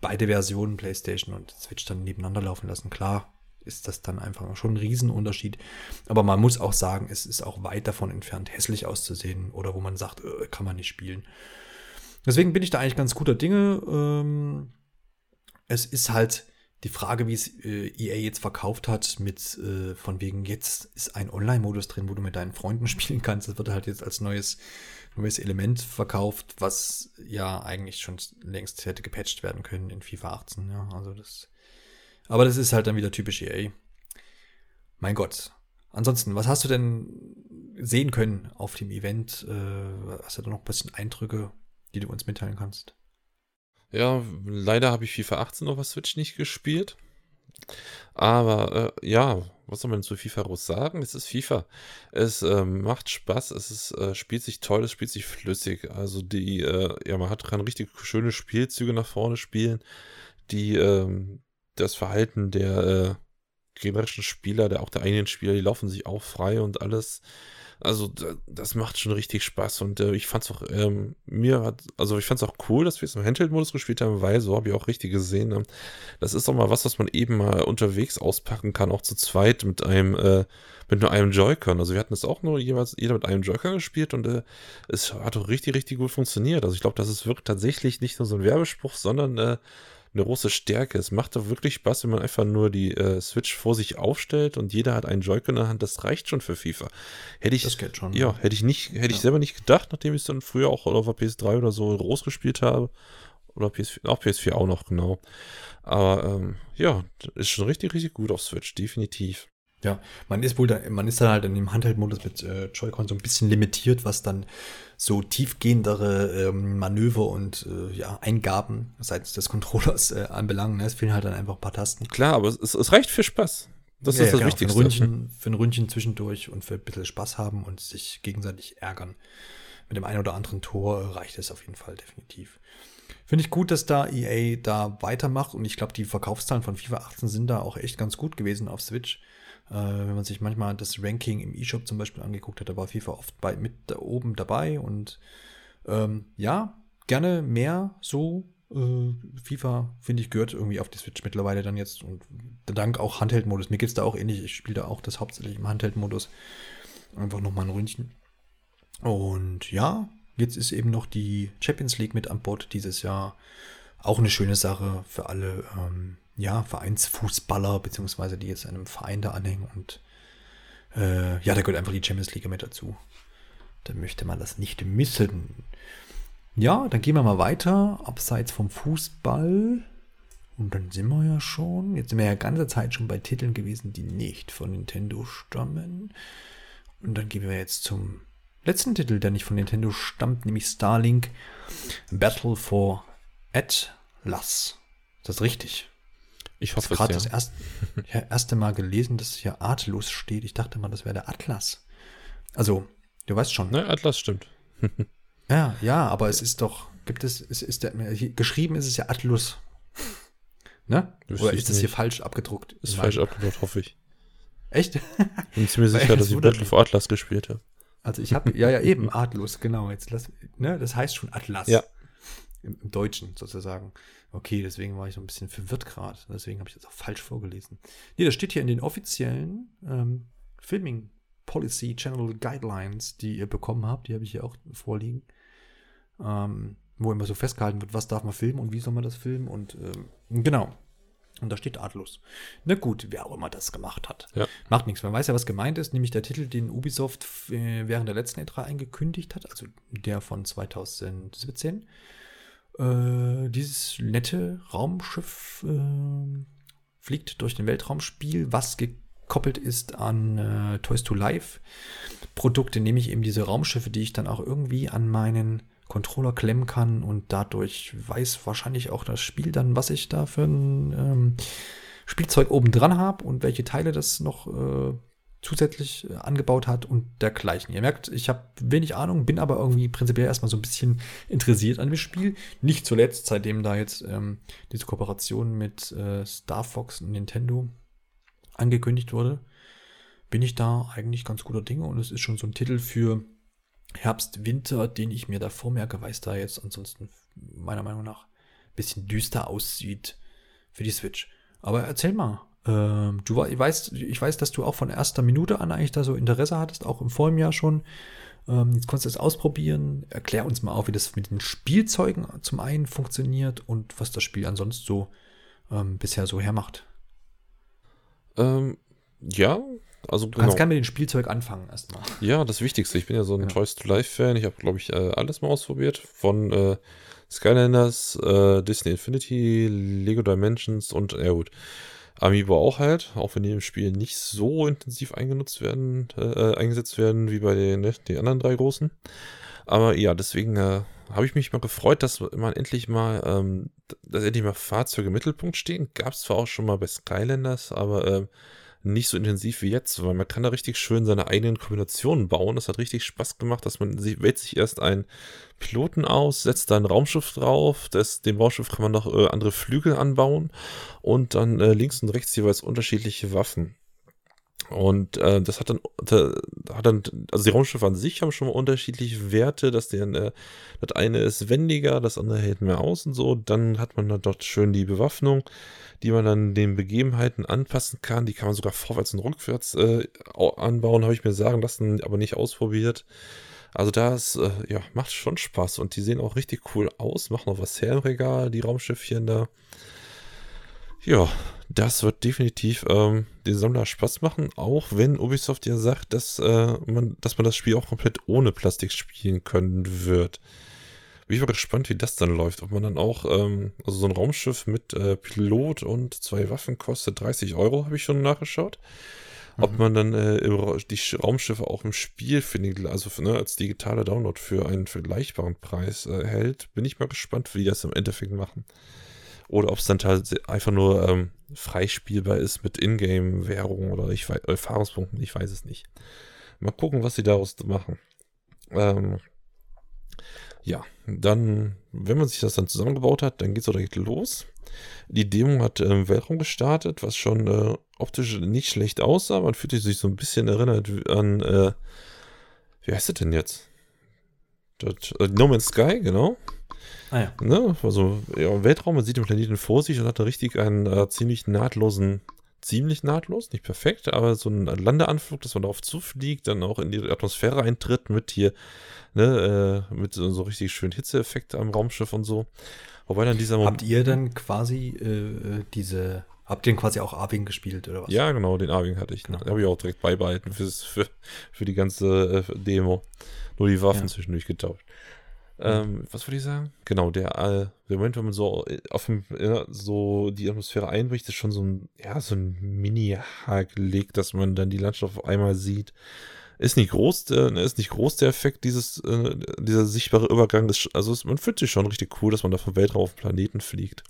beide Versionen, PlayStation und Switch, dann nebeneinander laufen lassen. Klar, ist das dann einfach schon ein Riesenunterschied. Aber man muss auch sagen, es ist auch weit davon entfernt, hässlich auszusehen oder wo man sagt, äh, kann man nicht spielen. Deswegen bin ich da eigentlich ganz guter Dinge. Ähm, es ist halt die Frage, wie es äh, EA jetzt verkauft hat, mit äh, von wegen, jetzt ist ein Online-Modus drin, wo du mit deinen Freunden (laughs) spielen kannst. Das wird halt jetzt als neues, neues Element verkauft, was ja eigentlich schon längst hätte gepatcht werden können in FIFA 18. Ja, also das. Aber das ist halt dann wieder typisch EA. Mein Gott. Ansonsten, was hast du denn sehen können auf dem Event? Äh, hast du da noch ein bisschen Eindrücke, die du uns mitteilen kannst? Ja, leider habe ich FIFA 18 auf der Switch nicht gespielt. Aber äh, ja, was soll man zu FIFA groß sagen? Es ist FIFA. Es äh, macht Spaß, es ist, äh, spielt sich toll, es spielt sich flüssig. Also die, äh, ja, man hat, kann richtig schöne Spielzüge nach vorne spielen, die ähm, das Verhalten der äh, gegnerischen Spieler, der auch der eigenen Spieler, die laufen sich auch frei und alles also das macht schon richtig Spaß und äh, ich fand's auch, ähm, mir hat, also ich fand's auch cool, dass wir es im Handheld-Modus gespielt haben, weil so habe ich auch richtig gesehen. Ne? Das ist doch mal was, was man eben mal unterwegs auspacken kann, auch zu zweit mit einem, äh, mit nur einem Joy-Con. Also wir hatten es auch nur jeweils jeder mit einem Joy-Con gespielt und äh, es hat auch richtig, richtig gut funktioniert. Also ich glaube, das ist wirklich tatsächlich nicht nur so ein Werbespruch, sondern äh, eine große Stärke. Es macht doch wirklich Spaß, wenn man einfach nur die äh, Switch vor sich aufstellt und jeder hat einen Joy-Con in der Hand. Das reicht schon für FIFA. Hätte ich, das geht schon. Ja, hätte ich nicht, hätte ja. ich selber nicht gedacht, nachdem ich es dann früher auch auf der PS3 oder so groß gespielt habe. Oder PS4, auch PS4 auch noch, genau. Aber ähm, ja, ist schon richtig, richtig gut auf Switch, definitiv. Ja, man ist wohl da, man ist dann halt in dem Handheldmodus mit äh, Joy-Con so ein bisschen limitiert, was dann so tiefgehendere ähm, Manöver und äh, ja, Eingaben seitens des Controllers äh, anbelangen. Ne? Es fehlen halt dann einfach ein paar Tasten. Klar, aber es, es reicht für Spaß. Das ja, ist das genau, Wichtigste. Für ein, Ründchen, für ein Ründchen zwischendurch und für ein bisschen Spaß haben und sich gegenseitig ärgern. Mit dem einen oder anderen Tor reicht es auf jeden Fall definitiv. Finde ich gut, dass da EA da weitermacht und ich glaube, die Verkaufszahlen von FIFA 18 sind da auch echt ganz gut gewesen auf Switch. Äh, wenn man sich manchmal das Ranking im eShop zum Beispiel angeguckt hat, da war FIFA oft bei, mit da oben dabei und ähm, ja, gerne mehr so. Äh, FIFA, finde ich, gehört irgendwie auf die Switch mittlerweile dann jetzt und dank auch Handheld-Modus. Mir geht es da auch ähnlich. Ich spiele da auch das hauptsächlich im Handheld-Modus. Einfach nochmal ein Ründchen. Und ja, jetzt ist eben noch die Champions League mit an Bord dieses Jahr. Auch eine schöne Sache für alle ähm, ja, Vereinsfußballer, beziehungsweise die jetzt einem Verein da anhängen und äh, ja, da gehört einfach die Champions League mit dazu. Da möchte man das nicht missen. Ja, dann gehen wir mal weiter, abseits vom Fußball. Und dann sind wir ja schon, jetzt sind wir ja ganze Zeit schon bei Titeln gewesen, die nicht von Nintendo stammen. Und dann gehen wir jetzt zum letzten Titel, der nicht von Nintendo stammt, nämlich Starlink Battle for Atlas. Ist das richtig? Ich hoffe es gerade ja. das erste, (laughs) ja, erste Mal gelesen, dass hier Atlus steht. Ich dachte mal, das wäre der Atlas. Also, du weißt schon. Ne, Atlas stimmt. (laughs) ja, ja, aber es ist doch, gibt es, es ist der, geschrieben ist es ja Atlus. Ne? Oder ist das hier falsch abgedruckt? Ist falsch abgedruckt, hoffe ich. Echt? (laughs) Bin ziemlich sicher, dass ich Battle for Atlas gespielt habe. Also ich habe, ja, ja, eben, Atlus, genau. Jetzt lass, ne, das heißt schon Atlas. Ja. Im, Im Deutschen sozusagen. Okay, deswegen war ich so ein bisschen verwirrt gerade. Deswegen habe ich das auch falsch vorgelesen. Nee, das steht hier in den offiziellen ähm, Filming Policy Channel Guidelines, die ihr bekommen habt. Die habe ich hier auch vorliegen. Ähm, wo immer so festgehalten wird, was darf man filmen und wie soll man das filmen. Und ähm, genau. Und da steht Atlus. Na gut, wer auch immer das gemacht hat. Ja. Macht nichts. Man weiß ja, was gemeint ist, nämlich der Titel, den Ubisoft äh, während der letzten E3 angekündigt hat, also der von 2017 äh, dieses nette Raumschiff äh, fliegt durch den Weltraumspiel, was gekoppelt ist an äh, Toys to Life Produkte, nämlich eben diese Raumschiffe, die ich dann auch irgendwie an meinen Controller klemmen kann und dadurch weiß wahrscheinlich auch das Spiel dann, was ich da für ein ähm, Spielzeug oben dran habe und welche Teile das noch äh, zusätzlich äh, angebaut hat und dergleichen. Ihr merkt, ich habe wenig Ahnung, bin aber irgendwie prinzipiell erstmal so ein bisschen interessiert an dem Spiel. Nicht zuletzt, seitdem da jetzt ähm, diese Kooperation mit äh, Star Fox und Nintendo angekündigt wurde, bin ich da eigentlich ganz guter Dinge und es ist schon so ein Titel für Herbst, Winter, den ich mir da vormerke, weil es da jetzt ansonsten meiner Meinung nach ein bisschen düster aussieht für die Switch. Aber erzähl mal, ähm, du ich weiß, ich weiß, dass du auch von erster Minute an eigentlich da so Interesse hattest, auch im vorigen Jahr schon. Ähm, jetzt konntest du es ausprobieren. Erklär uns mal auf, wie das mit den Spielzeugen zum einen funktioniert und was das Spiel ansonsten so ähm, bisher so hermacht. Ähm, ja, also Du kannst gerne mit dem Spielzeug anfangen erstmal. Ja, das Wichtigste. Ich bin ja so ein Genau. Toys to Life-Fan. Ich habe, glaube ich, äh, alles mal ausprobiert. Von äh, Skylanders, äh, Disney Infinity, Lego Dimensions und, ja gut, Amiibo auch halt. Auch wenn die im Spiel nicht so intensiv eingenutzt werden, äh, eingesetzt werden wie bei den, ne, den anderen drei großen. Aber ja, deswegen äh, habe ich mich mal gefreut, dass man endlich mal, ähm, dass endlich mal Fahrzeuge im Mittelpunkt stehen. Gab es zwar auch schon mal bei Skylanders, aber ähm, nicht so intensiv wie jetzt, weil man kann da richtig schön seine eigenen Kombinationen bauen. Das hat richtig Spaß gemacht, dass man sich, wählt sich erst einen Piloten aus, setzt da ein Raumschiff drauf, das, dem Raumschiff kann man noch äh, andere Flügel anbauen und dann äh, links und rechts jeweils unterschiedliche Waffen. Und äh, das hat dann, da, hat dann, also die Raumschiffe an sich haben schon mal unterschiedliche Werte, dass der, äh, das eine ist wendiger, das andere hält mehr aus und so. Dann hat man da dort schön die Bewaffnung, die man dann den Begebenheiten anpassen kann. Die kann man sogar vorwärts und rückwärts äh, au- anbauen, habe ich mir sagen lassen, aber nicht ausprobiert. Also das, äh, ja, macht schon Spaß und die sehen auch richtig cool aus, machen auch was her im Regal, die Raumschiffchen da. Ja, das wird definitiv ähm, den Sammler Spaß machen, auch wenn Ubisoft ja sagt, dass, äh, man, dass man das Spiel auch komplett ohne Plastik spielen können wird. Bin ich mal gespannt, wie das dann läuft. Ob man dann auch, ähm, also so ein Raumschiff mit äh, Pilot und zwei Waffen kostet 30 Euro, habe ich schon nachgeschaut. Ob Mhm. man dann äh, im die Sch- Raumschiffe auch im Spiel findet, also für, ne, als digitaler Download für einen vergleichbaren Preis äh, hält, bin ich mal gespannt, wie die das im Endeffekt machen. Oder ob es dann einfach nur ähm, freispielbar ist mit Ingame-Währung oder ich weiß, Erfahrungspunkten, ich weiß es nicht. Mal gucken, was sie daraus machen. Ähm, ja, dann, wenn man sich das dann zusammengebaut hat, dann geht's auch direkt los. Die Demo hat äh, im Weltraum gestartet, was schon äh, optisch nicht schlecht aussah. Man fühlte sich so ein bisschen erinnert an, äh, wie heißt das denn jetzt? Das, äh, no Man's Sky, genau. Ah ja. Ne? Also ja, im Weltraum, man sieht den Planeten vor sich und hat da richtig einen äh, ziemlich nahtlosen, ziemlich nahtlos, nicht perfekt, aber so einen Landeanflug, dass man darauf zufliegt, dann auch in die Atmosphäre eintritt mit hier, ne, äh, mit so, so richtig schönen Hitzeeffekt am Raumschiff und so. Wobei dann dieser Habt ihr dann quasi äh, äh, diese, habt ihr denn quasi auch Arwing gespielt oder was? Ja, genau, den Arwing hatte ich. Genau. Den habe ich auch direkt beibehalten fürs, für, für die ganze äh, Demo. Nur die Waffen Ja. zwischendurch getauscht. Ähm, was wollte ich sagen? Genau, der, äh, der Moment, wenn man so äh, auf dem, ja, so die Atmosphäre einbricht, ist schon so ein, ja, so ein Mini-Haargeleg, dass man dann die Landschaft auf einmal sieht. Ist nicht groß, äh, ist nicht groß der Effekt, dieses, äh, dieser sichtbare Übergang. Ist, also es, man fühlt sich schon richtig cool, dass man da vom Weltraum auf den Planeten fliegt.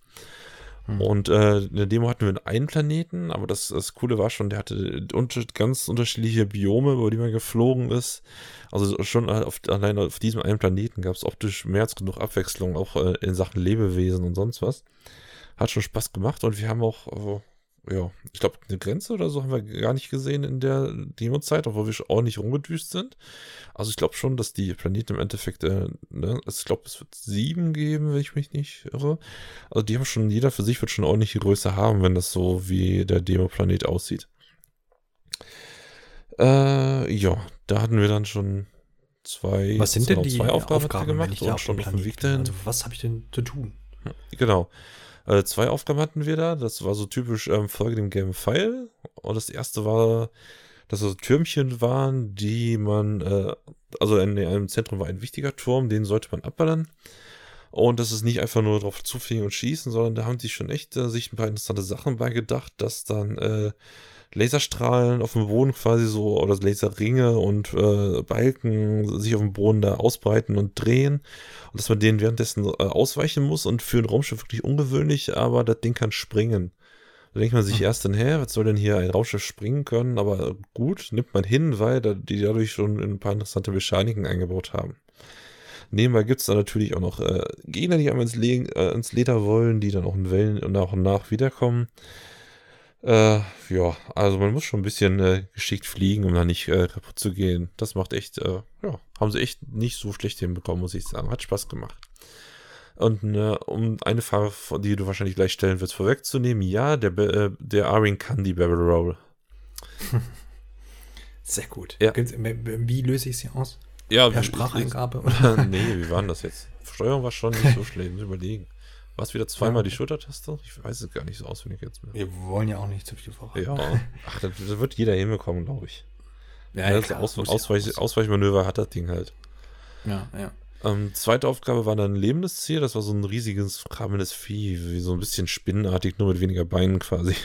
Hm. Und äh, in der Demo hatten wir einen Planeten, aber das, das Coole war schon, der hatte unter, ganz unterschiedliche Biome, über die man geflogen ist. Also schon auf, allein auf diesem einen Planeten gab es optisch mehr als genug Abwechslung, auch äh, in Sachen Lebewesen und sonst was. Hat schon Spaß gemacht und wir haben auch, äh, ja, ich glaube, eine Grenze oder so haben wir gar nicht gesehen in der Demo-Zeit, obwohl wir schon ordentlich rumgedüst sind. Also ich glaube schon, dass die Planeten im Endeffekt, äh, ne, also ich glaube, es wird sieben geben, wenn ich mich nicht irre. Also die haben schon, jeder für sich wird schon ordentliche Größe haben, wenn das so wie der Demo-Planet aussieht. Äh, ja, da hatten wir dann schon zwei, Was sind denn die zwei Aufgaben, Aufgaben, gemacht und schon auf dem Weg dahin. Also was habe ich denn zu tun? Genau. Äh, zwei Aufgaben hatten wir da. Das war so typisch ähm, Folge dem Game File. Und das erste war, dass so Türmchen waren, die man, äh, also in einem Zentrum war ein wichtiger Turm, den sollte man abballern. Und das ist nicht einfach nur drauf zufliegen und schießen, sondern da haben die schon echt äh, sich ein paar interessante Sachen beigedacht, dass dann äh, Laserstrahlen auf dem Boden quasi so, oder Laserringe und äh, Balken sich auf dem Boden da ausbreiten und drehen. Und dass man denen währenddessen äh, ausweichen muss und für ein Raumschiff wirklich ungewöhnlich, aber das Ding kann springen. Da denkt man sich Hm. erst dann, hä, was soll denn hier ein Raumschiff springen können? Aber gut, nimmt man hin, weil da, die dadurch schon ein paar interessante Mechaniken eingebaut haben. Nebenbei gibt es dann natürlich auch noch äh, Gegner, die einmal ins, Le äh, ins Leder wollen, die dann auch in Wellen nach und nach wiederkommen. Äh, ja, also man muss schon ein bisschen äh, geschickt fliegen, um da nicht äh, kaputt zu gehen. Das macht echt, äh, ja, haben sie echt nicht so schlecht hinbekommen, muss ich sagen. Hat Spaß gemacht. Und äh, um eine Frage, die du wahrscheinlich gleich stellen wirst, vorwegzunehmen, ja, der, Be- äh, der Arin kann die Barrel Roll. (laughs) Sehr gut. Ja. Wie löse ich sie aus? Ja, Per Spracheingabe? Oder? (laughs) nee, wie war denn das jetzt? Steuerung war schon nicht so schlecht, muss ich überlegen. Was wieder zweimal Ja. die Schultertaste? Ich weiß es gar nicht so auswendig jetzt mehr. Wir wollen ja auch nicht zu viel verraten. Ja. (laughs) Ach, da, da wird jeder hinbekommen, glaube ich. ja, Ja, klar, Aus, ja Ausweich, auch. Ausweichmanöver hat das Ding halt. Ja, ja. Ähm, zweite Aufgabe war dann ein lebendes Ziel. Das war so ein riesiges, krabbendes Vieh, wie so ein bisschen spinnenartig, nur mit weniger Beinen quasi. (laughs)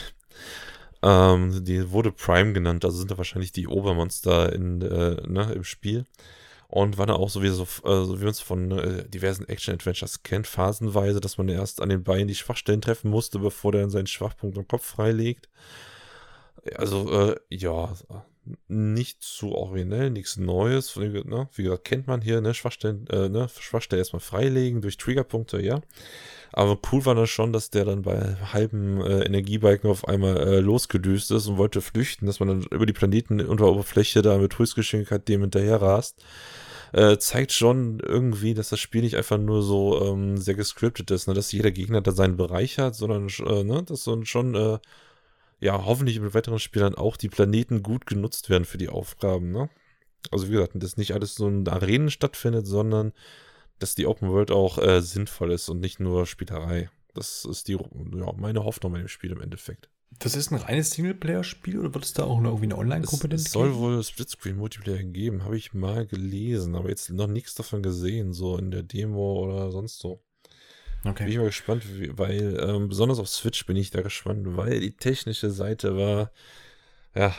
Ähm, die wurde Prime genannt, also sind da wahrscheinlich die Obermonster in, äh, ne, im Spiel. Und war dann auch so wie, so, so wie man es von äh, diversen Action-Adventures kennt, phasenweise, dass man erst an den Beinen die Schwachstellen treffen musste, bevor der dann seinen Schwachpunkt am Kopf freilegt. Also, äh, ja, nicht zu originell, nichts Neues. Ne? Wie gesagt, kennt man hier, ne? Schwachstellen, äh, ne? Schwachstellen erstmal freilegen durch Triggerpunkte, ja. Aber cool war das schon, dass der dann bei halben äh, Energiebalken auf einmal äh, losgedüst ist und wollte flüchten, dass man dann über die Planeten unter der Oberfläche da mit Höchstgeschwindigkeit dem hinterher rast. Äh, zeigt schon irgendwie, dass das Spiel nicht einfach nur so ähm, sehr gescriptet ist, ne? dass jeder Gegner da seinen Bereich hat, sondern äh, ne? dass so schon äh, ja, hoffentlich mit weiteren Spielern auch die Planeten gut genutzt werden für die Aufgaben, ne? Also wie gesagt, dass nicht alles so in Arenen stattfindet, sondern dass die Open World auch äh, sinnvoll ist und nicht nur Spielerei. Das ist die, ja, meine Hoffnung bei dem Spiel im Endeffekt. Das ist ein reines Singleplayer-Spiel oder wird es da auch noch irgendwie eine Es, Online-Komponente es soll geben? wohl Splitscreen-Multiplayer geben, habe ich mal gelesen, aber jetzt noch nichts davon gesehen, so in der Demo oder sonst so. Bin Okay. ich mal gespannt, weil ähm, besonders auf Switch bin ich da gespannt, weil die technische Seite war, ja,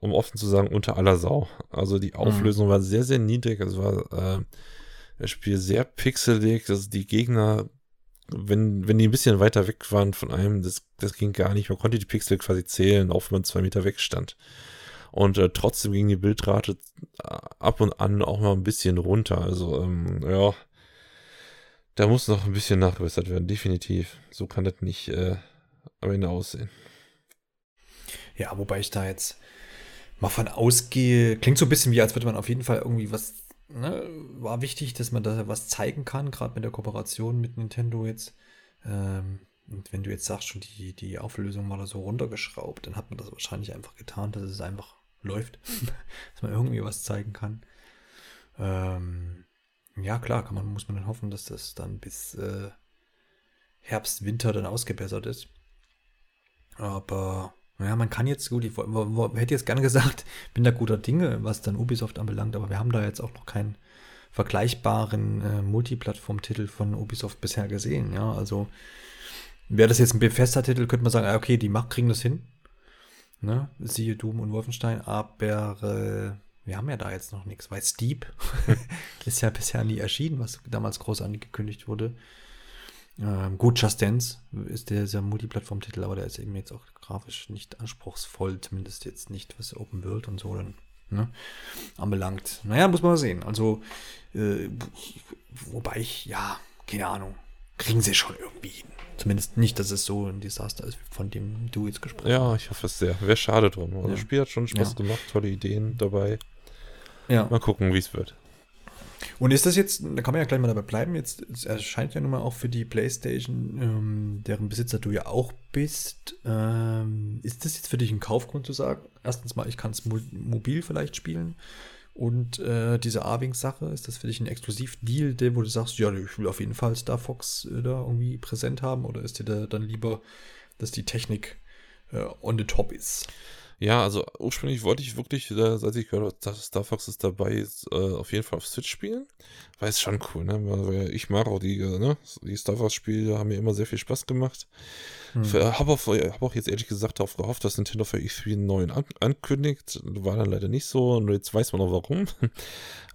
um offen zu sagen, unter aller Sau. Also die Auflösung war sehr, sehr niedrig. Es war äh, das Spiel sehr pixelig, dass die Gegner, wenn, wenn die ein bisschen weiter weg waren von einem, das, das ging gar nicht. Man konnte die Pixel quasi zählen, auch wenn man zwei Meter weg stand. Und äh, trotzdem ging die Bildrate äh, ab und an auch mal ein bisschen runter. Also, ähm, ja, da muss noch ein bisschen nachgebessert werden, definitiv. So kann das nicht äh, am Ende aussehen. Ja, wobei ich da jetzt mal von ausgehe, klingt so ein bisschen wie, als würde man auf jeden Fall irgendwie was, ne, war wichtig, dass man da was zeigen kann, gerade mit der Kooperation mit Nintendo jetzt. Ähm, und wenn du jetzt sagst, schon die, die Auflösung war da so runtergeschraubt, dann hat man das wahrscheinlich einfach getan, dass es einfach läuft, (laughs) dass man irgendwie was zeigen kann. Ähm, ja, klar, kann man, muss man dann hoffen, dass das dann bis äh, Herbst, Winter dann ausgebessert ist. Aber naja, man kann jetzt gut, ich hätte jetzt gerne gesagt, (laughs) bin da guter Dinge, was dann Ubisoft anbelangt, aber wir haben da jetzt auch noch keinen vergleichbaren äh, Multiplattform-Titel von Ubisoft bisher gesehen. Ja, also wäre das jetzt ein Bethesda-Titel, könnte man sagen, ah, okay, die macht, kriegen das hin. Ne? Siehe Doom und Wolfenstein, aber äh, wir haben ja da jetzt noch nichts, weil Steep (laughs) (laughs) ist ja bisher nie erschienen, was damals groß angekündigt wurde. Ähm, gut, Just Dance ist der, dieser Multiplattform-Titel, aber der ist eben jetzt auch grafisch nicht anspruchsvoll, zumindest jetzt nicht, was Open World und so dann ne, anbelangt. Naja, muss man mal sehen. Also, äh, wobei ich, ja, keine Ahnung, kriegen sie schon irgendwie hin. Zumindest nicht, dass es so ein Desaster ist, von dem du jetzt gesprochen Ja, ich hoffe es sehr. Wäre schade drum. Also Ja. das Spiel hat schon Spaß Ja. gemacht, tolle Ideen dabei. Ja. Mal gucken, wie es wird. Und ist das jetzt, da kann man ja gleich mal dabei bleiben, jetzt erscheint ja nun mal auch für die PlayStation, ähm, deren Besitzer du ja auch bist. Ähm, ist das jetzt für dich ein Kaufgrund zu sagen? Erstens mal, ich kann es mo mobil vielleicht spielen. Und äh, diese Arwing-Sache, ist das für dich ein Exklusivdeal, wo du sagst, ja, ich will auf jeden Fall Star Fox äh, da irgendwie präsent haben? Oder ist dir da dann lieber, dass die Technik äh, on the top ist? Ja, also ursprünglich wollte ich wirklich, äh, als ich gehört habe, dass Star Fox ist dabei, ist, äh, auf jeden Fall auf Switch spielen. Weil es schon cool, ne? Weil ich mag auch die, äh, ne? Die Star Fox-Spiele haben mir immer sehr viel Spaß gemacht. Hm. Habe auch, hab auch jetzt ehrlich gesagt darauf gehofft, dass Nintendo für E3 einen neuen an ankündigt. War dann leider nicht so und jetzt weiß man auch warum. (laughs)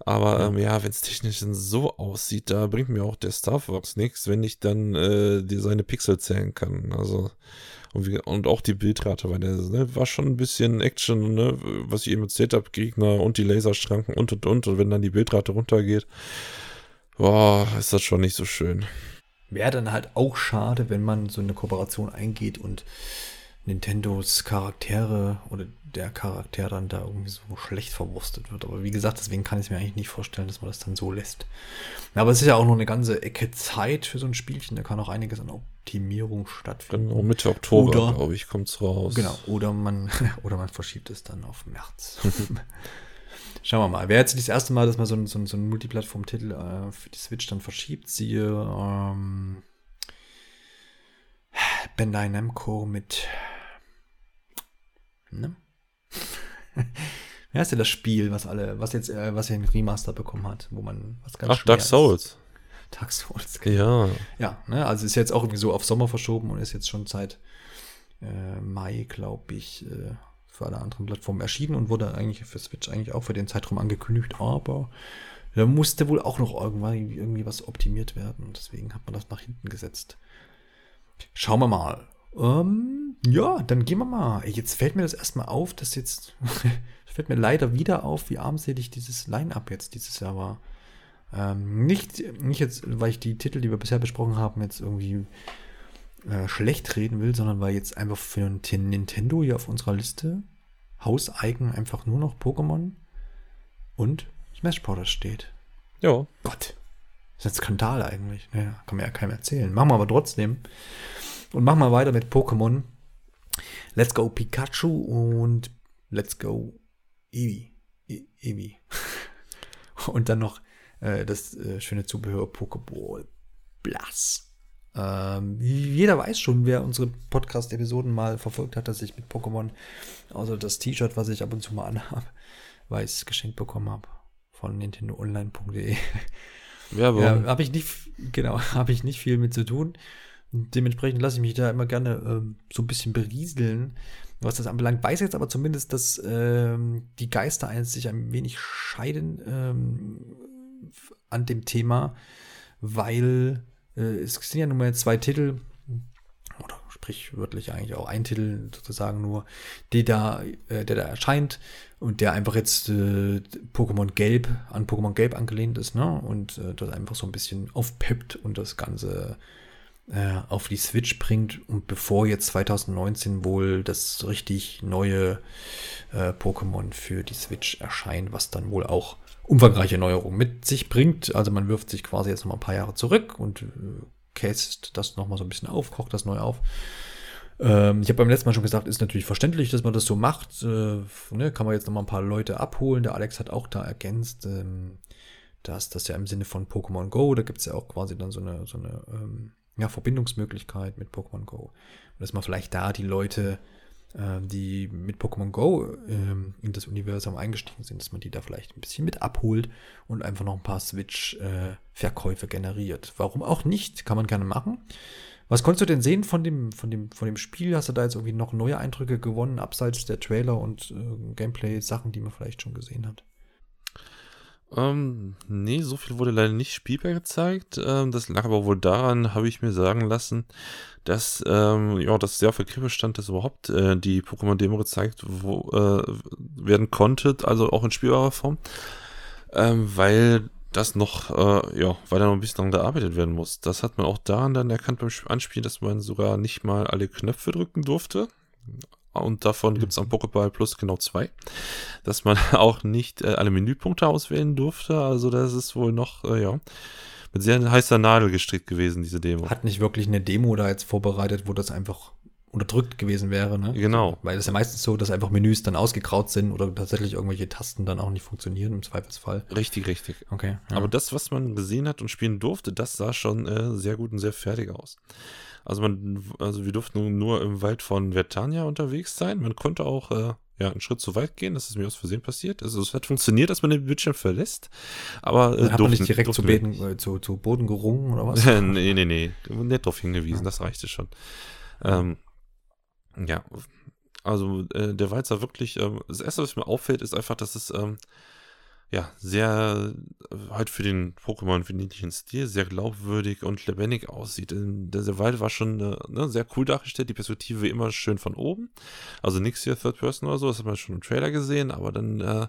Aber Ja. ähm, ja, wenn es technisch so aussieht, da bringt mir auch der Star Fox nichts, wenn ich dann äh, die, seine Pixel zählen kann. Also und, wie, und auch die Bildrate, weil der ne, war schon ein bisschen Action, ne, was ich eben erzählt habe, Gegner und die Laserschranken und und und. Und wenn dann die Bildrate runtergeht, boah, ist das schon nicht so schön. Wäre dann halt auch schade, wenn man so eine Kooperation eingeht und Nintendos Charaktere oder der Charakter dann da irgendwie so schlecht verwurstet wird. Aber wie gesagt, deswegen kann ich mir eigentlich nicht vorstellen, dass man das dann so lässt. Aber es ist ja auch noch eine ganze Ecke Zeit für so ein Spielchen. Da kann auch einiges an Optimierung stattfinden. Genau, Mitte Oktober, glaube ich, kommt's raus. Genau, oder man, (laughs) oder man verschiebt es dann auf März. (laughs) Schauen wir mal. Wäre jetzt nicht das erste Mal, dass man so einen so einen- so einen Multiplattform-Titel äh, für die Switch dann verschiebt. Siehe, ähm, Bandai Namco mit. Ne? (laughs) Wie heißt denn das Spiel, was alle, was jetzt, äh, was ja ein Remaster bekommen hat, wo man was ganz Ach, Dark Souls. Dark Souls. Ja. Ja, ne, also ist jetzt auch irgendwie so auf Sommer verschoben und ist jetzt schon seit äh, Mai, glaube ich, äh, für alle anderen Plattformen erschienen und wurde eigentlich für Switch eigentlich auch für den Zeitraum angekündigt, aber da musste wohl auch noch irgendwann irgendwie was optimiert werden. Deswegen hat man das nach hinten gesetzt. Schauen wir mal. Ähm, ja, dann gehen wir mal. Jetzt fällt mir das erstmal auf, dass jetzt (laughs) fällt mir leider wieder auf, wie armselig dieses Line-Up jetzt dieses Jahr war. Ähm, nicht, nicht jetzt, weil ich die Titel, die wir bisher besprochen haben, jetzt irgendwie äh, schlecht reden will, sondern weil jetzt einfach für Nintendo hier auf unserer Liste hauseigen einfach nur noch Pokémon und Smash Bros. steht. Ja. Gott. Das ist ein Skandal eigentlich. Naja, kann mir ja keinem erzählen. Machen wir aber trotzdem. Und machen wir weiter mit Pokémon. Let's go Pikachu und Let's go Eevee. E Eevee. (laughs) Und dann noch äh, das äh, schöne Zubehör Pokéball Plus. Ähm, jeder weiß schon, wer unsere Podcast-Episoden mal verfolgt hat, dass ich mit Pokémon, also das T-Shirt, was ich ab und zu mal anhabe, weiß geschenkt bekommen habe von nintendoonline.de. (laughs) Werbung. Ja, habe ich nicht, genau, (laughs) habe ich nicht viel mit zu tun. Dementsprechend lasse ich mich da immer gerne ähm, so ein bisschen berieseln, was das anbelangt. Weiß jetzt aber zumindest, dass ähm, die Geister eins sich ein wenig scheiden ähm, an dem Thema, weil äh, es sind ja nun mal zwei Titel, oder sprichwörtlich eigentlich auch ein Titel sozusagen nur, die da, äh, der da erscheint und der einfach jetzt äh, Pokémon Gelb an Pokémon Gelb angelehnt ist, ne? Und äh, das einfach so ein bisschen aufpeppt und das Ganze äh, auf die Switch bringt und bevor jetzt 2019 wohl das richtig neue äh, Pokémon für die Switch erscheint, was dann wohl auch umfangreiche Neuerungen mit sich bringt. Also man wirft sich quasi jetzt noch mal ein paar Jahre zurück und äh, castet das noch mal so ein bisschen auf, kocht das neu auf. Ähm, ich habe beim letzten Mal schon gesagt, ist natürlich verständlich, dass man das so macht. Äh, ne, kann man jetzt noch mal ein paar Leute abholen. Der Alex hat auch da ergänzt, ähm, dass das ja im Sinne von Pokémon Go, da gibt es ja auch quasi dann so eine, so eine ähm, ja, Verbindungsmöglichkeit mit Pokémon Go. Und dass man vielleicht da die Leute, ähm, die mit Pokémon Go ähm, in das Universum eingestiegen sind, dass man die da vielleicht ein bisschen mit abholt und einfach noch ein paar Switch-Verkäufe generiert. Warum auch nicht? Kann man gerne machen. Was konntest du denn sehen von dem, von dem, von dem Spiel? Hast du da jetzt irgendwie noch neue Eindrücke gewonnen, abseits der Trailer und äh, Gameplay-Sachen, die man vielleicht schon gesehen hat? Ähm, nee, so viel wurde leider nicht spielbar gezeigt. Ähm, das lag aber wohl daran, habe ich mir sagen lassen, dass ähm, ja, das sehr auf der Kippe stand, dass überhaupt äh, die Pokémon-Demo gezeigt wo, äh, werden konnte, also auch in spielbarer Form, ähm, weil das noch, äh, ja, weil da noch ein bisschen dran gearbeitet werden muss. Das hat man auch daran dann erkannt beim Sp- Anspielen, dass man sogar nicht mal alle Knöpfe drücken durfte. Und davon gibt es am Pokéball Plus genau zwei. Dass man (laughs) auch nicht äh, alle Menüpunkte auswählen durfte. Also das ist wohl noch, äh, ja, mit sehr heißer Nadel gestrickt gewesen, diese Demo. Hat nicht wirklich eine Demo da jetzt vorbereitet, wo das einfach unterdrückt gewesen wäre, ne? Genau. Weil es ja meistens so, dass einfach Menüs dann ausgekraut sind oder tatsächlich irgendwelche Tasten dann auch nicht funktionieren im Zweifelsfall. Richtig, richtig. Okay. Ja. Aber das, was man gesehen hat und spielen durfte, das sah schon äh, sehr gut und sehr fertig aus. Also man, also wir durften nur im Wald von Vertania unterwegs sein. Man konnte auch äh, ja, einen Schritt zu weit gehen, das ist mir aus Versehen passiert. Also es hat funktioniert, dass man den Bildschirm verlässt. Aber äh, hat man nicht direkt zu, Beten, äh, zu, zu Boden gerungen oder was? (laughs) nee, nee, nee. Nett drauf hingewiesen, das reichte schon. Ähm, ja, also äh, der Wald sah wirklich, ähm, das erste, was mir auffällt, ist einfach, dass es ähm, ja sehr äh, halt für den Pokémon niedlichen Stil sehr glaubwürdig und lebendig aussieht. Ähm, Der, Wald war schon äh, ne, sehr cool dargestellt, die Perspektive wie immer schön von oben. Also nichts hier Third Person oder so, das hat man schon im Trailer gesehen, aber dann äh,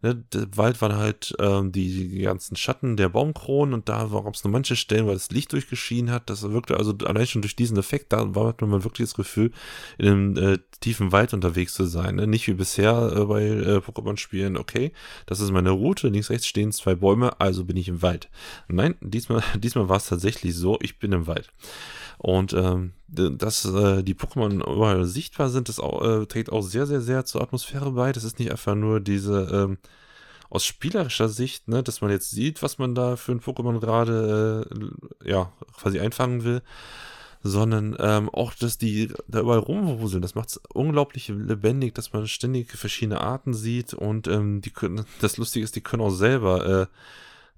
Ne, der Wald waren halt ähm, die, die ganzen Schatten der Baumkronen und da gab es nur manche Stellen, weil das Licht durchgeschienen hat. Das wirkte also allein schon durch diesen Effekt, da war man wirklich das Gefühl, in einem äh, tiefen Wald unterwegs zu sein. Ne? Nicht wie bisher äh, bei äh, Pokémon-Spielen, okay, das ist meine Route, links, rechts stehen zwei Bäume, also bin ich im Wald. Nein, diesmal, (laughs) diesmal war es tatsächlich so, ich bin im Wald. Und ähm, dass äh, die Pokémon überall sichtbar sind, das auch, äh, trägt auch sehr, sehr, sehr zur Atmosphäre bei. Das ist nicht einfach nur diese ähm, aus spielerischer Sicht, ne, dass man jetzt sieht, was man da für ein Pokémon gerade äh, ja quasi einfangen will, sondern ähm, auch, dass die da überall rumwuseln. Das macht es unglaublich lebendig, dass man ständig verschiedene Arten sieht und ähm, die können, das Lustige ist, die können auch selber äh,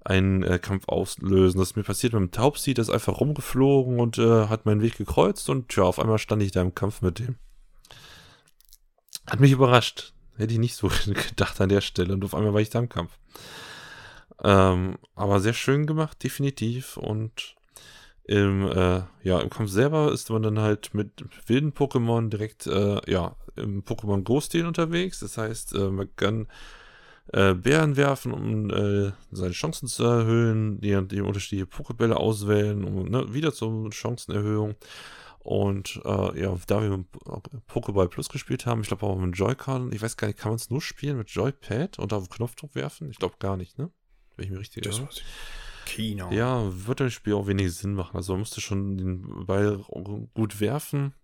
einen äh, Kampf auslösen. Das ist mir passiert mit dem Taubsi, der ist einfach rumgeflogen und äh, hat meinen Weg gekreuzt und ja, auf einmal stand ich da im Kampf mit dem. Hat mich überrascht. Hätte ich nicht so (laughs) gedacht an der Stelle und auf einmal war ich da im Kampf. Ähm, aber sehr schön gemacht, definitiv. Und im, äh, ja, im Kampf selber ist man dann halt mit wilden Pokémon direkt, äh, ja, im Pokémon Go-Stil unterwegs. Das heißt, äh, man kann äh, Bären werfen, um äh, seine Chancen zu erhöhen, die, die unterschiedliche Pokébälle auswählen, um ne, wieder zur Chancenerhöhung. Und äh, ja, da wir Pokéball Plus gespielt haben, ich glaube auch mit Joy-Con, ich weiß gar nicht, kann man es nur spielen mit Joypad und auf Knopfdruck werfen? Ich glaube gar nicht, ne? Wenn ich mir richtig Das erinnere. Kino. Ja, wird das Spiel auch wenig Sinn machen. Also man müsste schon den Ball gut werfen,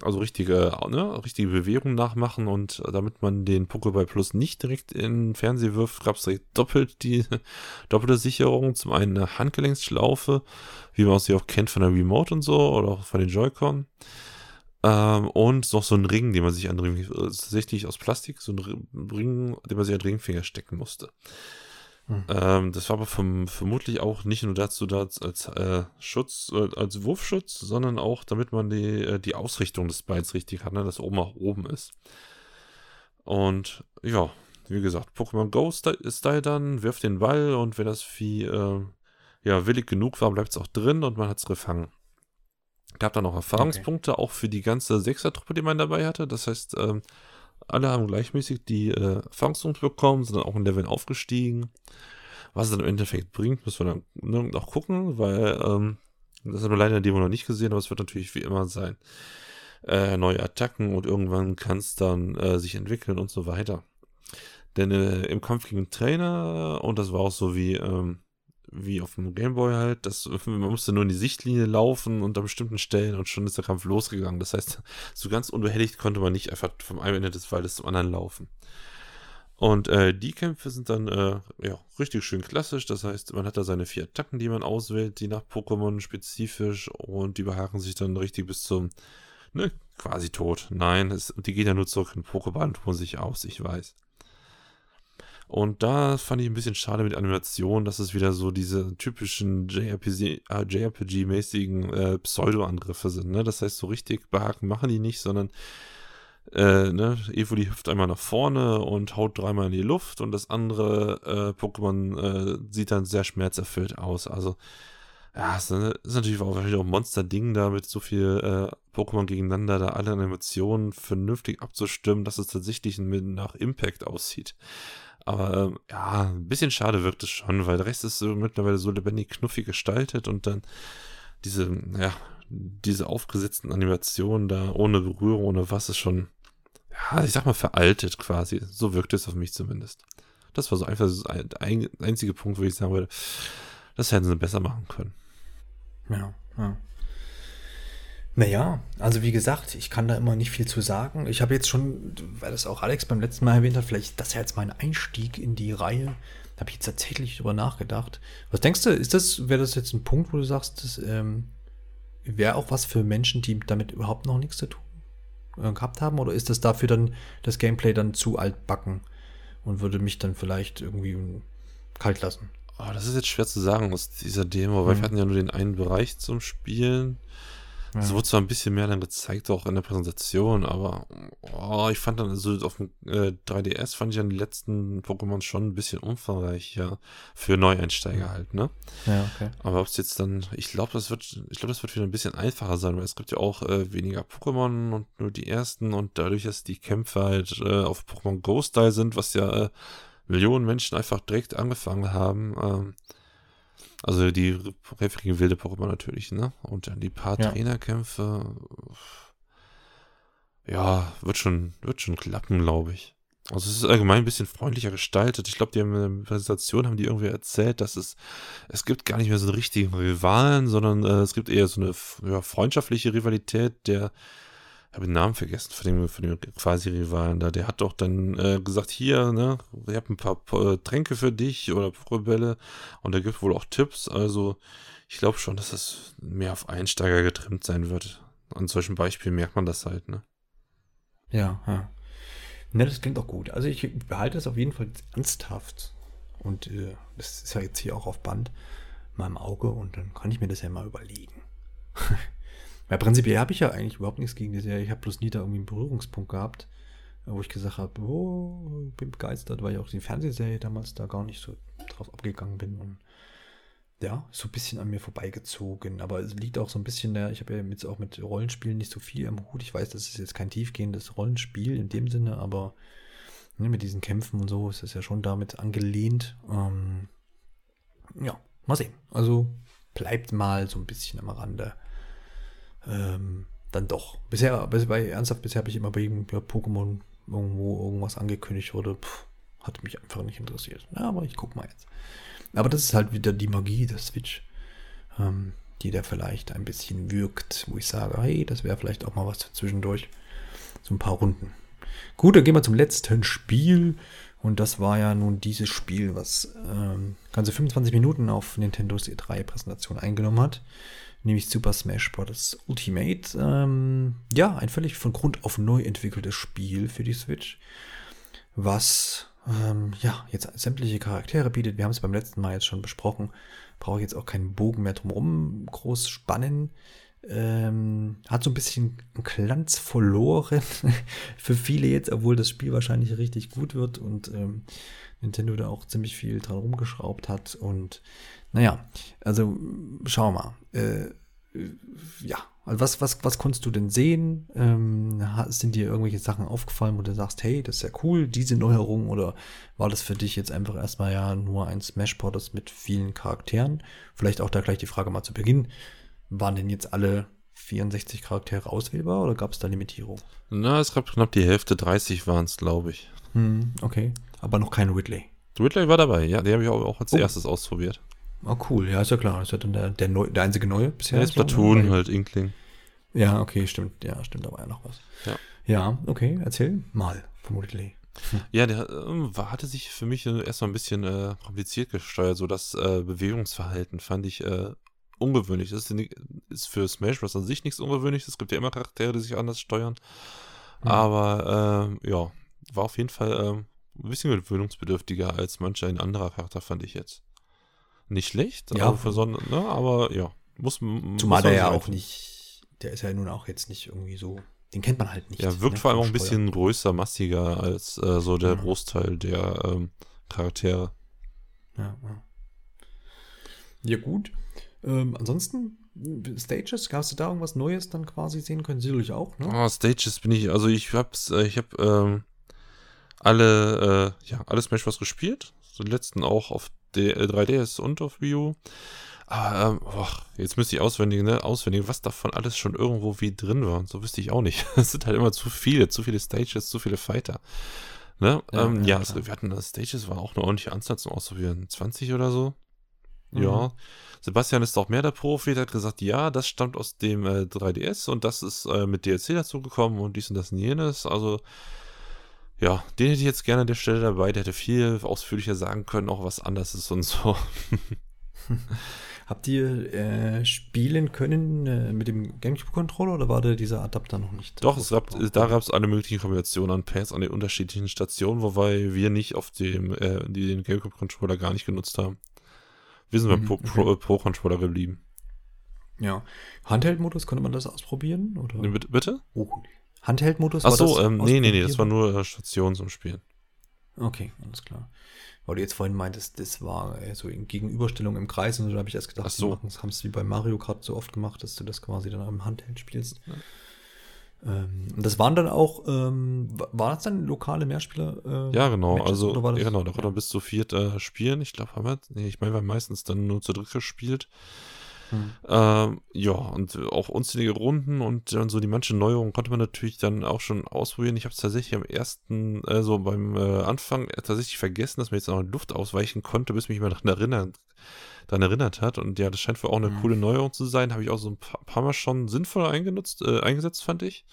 also richtige, ne, richtige Bewegung nachmachen und damit man den Pokéball Plus nicht direkt in den Fernseher wirft, gab es doppelt die (laughs) doppelte Sicherung. Zum einen eine Handgelenksschlaufe, wie man sie auch kennt von der Remote und so oder auch von den Joy-Con. Ähm, und noch so ein Ring, den man sich an den Ring, äh, tatsächlich aus Plastik, so ein Ring, den man sich an den Ringfinger stecken musste. Hm. Ähm, das war aber vom, vermutlich auch nicht nur dazu da als, als äh, Schutz, äh, als Wurfschutz, sondern auch, damit man die, äh, die Ausrichtung des Beins richtig hat, ne, dass oben nach oben ist. Und ja, wie gesagt, Pokémon Go Sti- Style dann, wirft den Ball und wenn das Vieh äh, ja, willig genug war, bleibt es auch drin und man hat es gefangen. Gab dann auch Erfahrungspunkte, auch für die ganze Sechser-Truppe, die man dabei hatte. Das heißt, ähm, alle haben gleichmäßig die äh, Erfahrungspunkte bekommen, sind dann auch in Leveln aufgestiegen. Was es dann im Endeffekt bringt, müssen wir dann ne, noch gucken, weil ähm, das haben wir leider in Demo noch nicht gesehen, aber es wird natürlich wie immer sein. Äh, neue Attacken und irgendwann kann es dann äh, sich entwickeln und so weiter. Denn äh, im Kampf gegen Trainer, und das war auch so wie, ähm, wie auf dem Gameboy halt, das, man musste nur in die Sichtlinie laufen unter bestimmten Stellen und schon ist der Kampf losgegangen. Das heißt, (laughs) so ganz unbehelligt konnte man nicht einfach vom einen Ende des Waldes zum anderen laufen. Und äh, die Kämpfe sind dann äh, ja, richtig schön klassisch. Das heißt, man hat da seine vier Attacken, die man auswählt, die nach Pokémon spezifisch und die behaken sich dann richtig bis zum, ne, quasi tot. Nein, es, die gehen ja nur zurück in Pokéball und ruhen sich aus, ich weiß. Und da fand ich ein bisschen schade mit Animation, dass es wieder so diese typischen JRPG äh, JRPG-mäßigen äh, Pseudo-Angriffe sind. Ne? Das heißt, so richtig behaken machen die nicht, sondern äh, ne, Evoli hüpft einmal nach vorne und haut dreimal in die Luft und das andere äh, Pokémon äh, sieht dann sehr schmerzerfüllt aus. Also, ja, es ist natürlich auch wahrscheinlich auch ein Monster-Ding da mit so viel äh, Pokémon gegeneinander, da alle Animationen vernünftig abzustimmen, dass es tatsächlich nach Impact aussieht. Aber ähm, ja, ein bisschen schade wirkt es schon, weil der Rest ist so mittlerweile so lebendig knuffig gestaltet und dann diese, ja, diese aufgesetzten Animationen da ohne Berührung, ohne was ist schon, ja, ich sag mal veraltet quasi. So wirkt es auf mich zumindest. Das war so einfach so ein, ein einzige Punkt, wo ich sagen würde, das hätten sie besser machen können. Ja, ja. Naja, also wie gesagt, ich kann da immer nicht viel zu sagen. Ich habe jetzt schon, weil das auch Alex beim letzten Mal erwähnt hat, vielleicht das ist ja jetzt mein Einstieg in die Reihe. Da habe ich jetzt tatsächlich drüber nachgedacht. Was denkst du, ist das, wäre das jetzt ein Punkt, wo du sagst, das ähm, wäre auch was für Menschen, die damit überhaupt noch nichts zu tun äh, gehabt haben? Oder ist das dafür dann das Gameplay dann zu altbacken und würde mich dann vielleicht irgendwie kalt lassen? Oh, das ist jetzt schwer zu sagen aus dieser Demo, weil Mhm. wir hatten ja nur den einen Bereich zum Spielen. Es Ja. wurde zwar ein bisschen mehr dann gezeigt, auch in der Präsentation, aber oh, ich fand dann, also auf dem äh, 3DS fand ich dann die letzten Pokémon schon ein bisschen umfangreicher für Neueinsteiger halt, ne? Ja, okay. Aber ob es jetzt dann, ich glaube, das wird, ich glaube, das wird wieder ein bisschen einfacher sein, weil es gibt ja auch äh, weniger Pokémon und nur die ersten und dadurch, dass die Kämpfe halt äh, auf Pokémon Go Style sind, was ja äh, Millionen Menschen einfach direkt angefangen haben, ähm, also die präferigen wilde Pokémon natürlich, ne? Und dann die paar Ja. Trainerkämpfe, ja, wird schon, wird schon klappen, glaube ich. Also es ist allgemein ein bisschen freundlicher gestaltet. Ich glaube, die haben in der Präsentation haben die irgendwie erzählt, dass es es gibt gar nicht mehr so einen richtigen Rivalen, sondern äh, es gibt eher so eine ja, freundschaftliche Rivalität. Der habe den Namen vergessen von dem, von dem quasi Rivalen da. Der hat doch dann äh, gesagt, hier, ne, ich habe ein paar äh, Tränke für dich oder Pokébälle und da gibt wohl auch Tipps. Also Ich glaube schon, dass es mehr auf Einsteiger getrimmt sein wird. An solchen Beispielen merkt man das halt, ne? Ja, ja. Ne, das klingt auch gut. Also ich behalte es auf jeden Fall ernsthaft. Und äh, das ist ja jetzt hier auch auf Band in meinem Auge und dann kann ich mir das ja mal überlegen. (laughs) Weil prinzipiell habe ich ja eigentlich überhaupt nichts gegen die Serie. Ich habe bloß nie da irgendwie einen Berührungspunkt gehabt, wo ich gesagt habe, oh, bin begeistert, weil ich auch die Fernsehserie damals da gar nicht so drauf abgegangen bin. Und ja, so ein bisschen an mir vorbeigezogen. Aber es liegt auch so ein bisschen da, ich habe ja jetzt auch mit Rollenspielen nicht so viel am Hut. Ich weiß, das ist jetzt kein tiefgehendes Rollenspiel in dem Sinne, aber ne, mit diesen Kämpfen und so ist es ja schon damit angelehnt. Ähm, ja, mal sehen. Also bleibt mal so ein bisschen am Rande. Ähm, dann doch. Bisher, bei ernsthaft, bisher habe ich immer bei jedem Pokémon irgendwo irgendwas angekündigt wurde. Pff, hat mich einfach nicht interessiert. Ja, aber ich guck mal jetzt. Aber das ist halt wieder die Magie der Switch, ähm, die da vielleicht ein bisschen wirkt, wo ich sage, hey, das wäre vielleicht auch mal was zwischendurch. So ein paar Runden. Gut, dann gehen wir zum letzten Spiel. Und das war ja nun dieses Spiel, was ähm, ganze 25 Minuten auf Nintendos E3-Präsentation eingenommen hat. Nämlich Super Smash Bros. Ultimate. Ähm, ja, ein völlig von Grund auf neu entwickeltes Spiel für die Switch. Was ähm, ja, jetzt sämtliche Charaktere bietet. Wir haben es beim letzten Mal jetzt schon besprochen. Brauche ich jetzt auch keinen Bogen mehr drumherum groß spannen. Ähm, hat so ein bisschen Glanz verloren (laughs) für viele jetzt, obwohl das Spiel wahrscheinlich richtig gut wird und ähm, Nintendo da auch ziemlich viel dran rumgeschraubt hat. Und naja, also schau mal. Äh, ja, also was, was, was konntest du denn sehen? Ähm, sind dir irgendwelche Sachen aufgefallen, wo du sagst, hey, das ist ja cool, diese Neuerung? Oder war das für dich jetzt einfach erstmal ja nur ein Smash-Port mit vielen Charakteren? Vielleicht auch da gleich die Frage mal zu Beginn. Waren denn jetzt alle 64 Charaktere auswählbar oder gab es da Limitierung? Na, es gab knapp die Hälfte, 30 waren es, glaube ich. Hm, okay, aber noch kein Ridley. Ridley war dabei, ja, den habe ich auch als oh. erstes ausprobiert. Oh, cool. Ja, ist ja klar. Das ist ja dann der, der, neu, der einzige neue bisher. Ja, Splatoon, so, halt Inkling. Ja, okay, stimmt. Ja, stimmt, da war ja noch was. Ja, ja okay, erzähl mal vermutlich. Hm. Ja, der äh, hatte sich für mich erstmal ein bisschen äh, kompliziert gesteuert. So das äh, Bewegungsverhalten fand ich äh, ungewöhnlich. Das ist, ist, für Smash Bros. an sich nichts Ungewöhnliches. Es gibt ja immer Charaktere, die sich anders steuern. Mhm. Aber ähm, ja, war auf jeden Fall ähm, ein bisschen gewöhnungsbedürftiger als mancher ein anderer Charakter, fand ich jetzt nicht schlecht. Ja. für so, ne, aber ja, muss Zumal der ja auch nicht, der ist ja nun auch jetzt nicht irgendwie so, den kennt man halt nicht. Ja, wirkt ne, vor allem auch ein bisschen größer, massiger als äh, so der ja. Großteil der ähm, Charaktere. Ja, ja. ja gut. Ähm, ansonsten, Stages, hast du da irgendwas Neues dann quasi sehen können? Sicherlich auch, ne? Oh, Stages bin ich, also ich hab's, äh, ich hab ähm, alle, äh, ja, alle Smash Bros. gespielt. So den letzten auch auf 3DS äh, und auf Wii U. Aber ähm, boah, jetzt müsste ich auswendig, ne, auswendig, was davon alles schon irgendwo wie drin war. Und so wüsste ich auch nicht. (laughs) Es sind halt immer zu viele, zu viele Stages, zu viele Fighter. Ne? Ja, ähm, ja, ja es, wir hatten das Stages, war auch eine ordentliche Anzahl zum Ausprobieren. 20 oder so. Mhm. Ja. Sebastian ist auch mehr der Profi, der hat gesagt, ja, das stammt aus dem äh, 3DS und das ist äh, mit DLC dazugekommen und dies und das und jenes. Also ja, den hätte ich jetzt gerne an der Stelle dabei. Der hätte viel ausführlicher sagen können, auch was anders ist und so. (laughs) Habt ihr äh, spielen können äh, mit dem GameCube-Controller oder war da dieser Adapter noch nicht? Doch, es gab, da gab es alle möglichen Kombinationen an Pads an den unterschiedlichen Stationen, wobei wir nicht auf dem äh, den GameCube-Controller gar nicht genutzt haben. Wir sind mhm, beim Pro-Controller okay. geblieben. Ja. Handheld-Modus, konnte man das ausprobieren? Oder? Bitte? bitte? Oh, Handheld-Modus? Ach so, ähm, nee, nee, nee, das war nur äh, Station zum Spielen. Okay, alles klar. Weil du jetzt vorhin meintest, das war äh, so in Gegenüberstellung im Kreis und so, da habe ich erst gedacht, Ach so. das haben es wie bei Mario Kart so oft gemacht, dass du das quasi dann im Handheld spielst. Ja. Ähm, und das waren dann auch, ähm, war das dann lokale Mehrspieler? Äh, ja, genau, Matches, also, ja, genau, da konnte man bis zu viert äh, spielen. Ich glaube, haben wir, nee, ich meine, wir haben meistens dann nur zu dritt gespielt. Mhm. Ähm, ja, und auch unzählige Runden und dann so die manchen Neuerungen konnte man natürlich dann auch schon ausprobieren. Ich habe es tatsächlich am ersten, äh, so beim äh, Anfang tatsächlich vergessen, dass man jetzt noch in Luft ausweichen konnte, bis mich mal (laughs) daran erinnert, daran erinnert hat. Und ja, das scheint wohl auch eine mhm. coole Neuerung zu sein. Habe ich auch so ein paar, paar Mal schon sinnvoll eingenutzt, äh, eingesetzt, fand ich.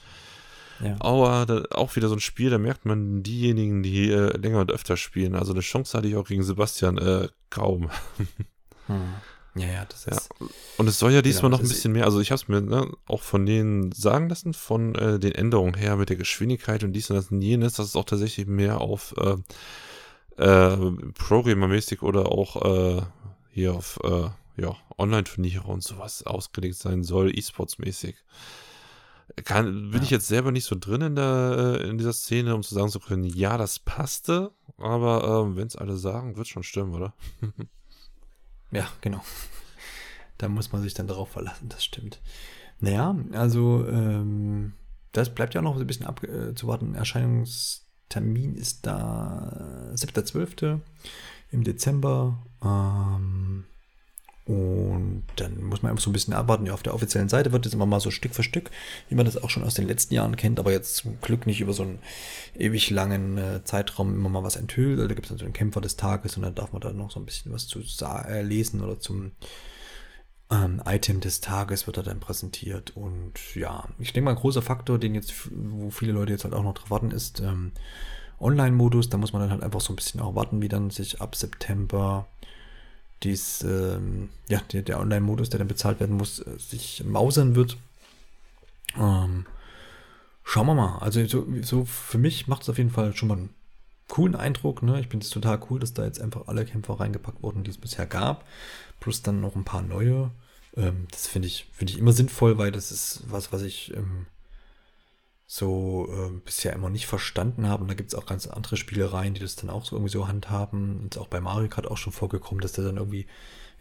Ja. Aber da, auch wieder so ein Spiel, da merkt man diejenigen, die äh, länger und öfter spielen. Also eine Chance hatte ich auch gegen Sebastian äh, kaum. (laughs) hm. Ja, ja, das ist. Ja. Und es soll ja diesmal Genau, noch ein bisschen mehr, also ich habe es mir ne, auch von denen sagen lassen, von äh, den Änderungen her mit der Geschwindigkeit und dies und das und jenes, dass es auch tatsächlich mehr auf äh, äh, Programmermäßig oder auch äh, hier auf äh, ja, Online-Turniere und sowas ausgelegt sein soll, E-Sports-mäßig. Kann, bin Ja. ich jetzt selber nicht so drin in, der, äh, in dieser Szene, um zu sagen zu können, ja, das passte, aber ähm, wenn es alle sagen, wird schon stimmen, oder? (laughs) Ja, genau. Da muss man sich dann darauf verlassen, das stimmt. Naja, also ähm, das bleibt ja noch so ein bisschen abzuwarten. Erscheinungstermin ist da 7.12. im Dezember. Ähm, und dann muss man einfach so ein bisschen abwarten. Ja, auf der offiziellen Seite wird es immer mal so Stück für Stück, wie man das auch schon aus den letzten Jahren kennt, aber jetzt zum Glück nicht über so einen ewig langen äh, Zeitraum immer mal was enthüllt. Also da gibt es also einen Kämpfer des Tages und dann darf man da noch so ein bisschen was zu äh, lesen oder zum ähm, Item des Tages wird er dann präsentiert. Und ja, ich denke mal, ein großer Faktor, den jetzt, wo viele Leute jetzt halt auch noch drauf warten, ist ähm, Online-Modus. Da muss man dann halt einfach so ein bisschen auch warten, wie dann sich ab September dies, ähm, ja, der, der Online-Modus, der dann bezahlt werden muss, äh, sich mausern wird. Ähm, schauen wir mal. Also so, so für mich macht es auf jeden Fall schon mal einen coolen Eindruck. Ne? Ich finde es total cool, dass da jetzt einfach alle Kämpfer reingepackt wurden, die es bisher gab. Plus dann noch ein paar neue. Ähm, das finde ich, finde ich immer sinnvoll, weil das ist was, was ich ähm, so ähm, bisher immer nicht verstanden habe. Und da gibt es auch ganz andere Spielereien, die das dann auch so irgendwie so handhaben. Und auch bei Mario Kart auch schon vorgekommen, dass der dann irgendwie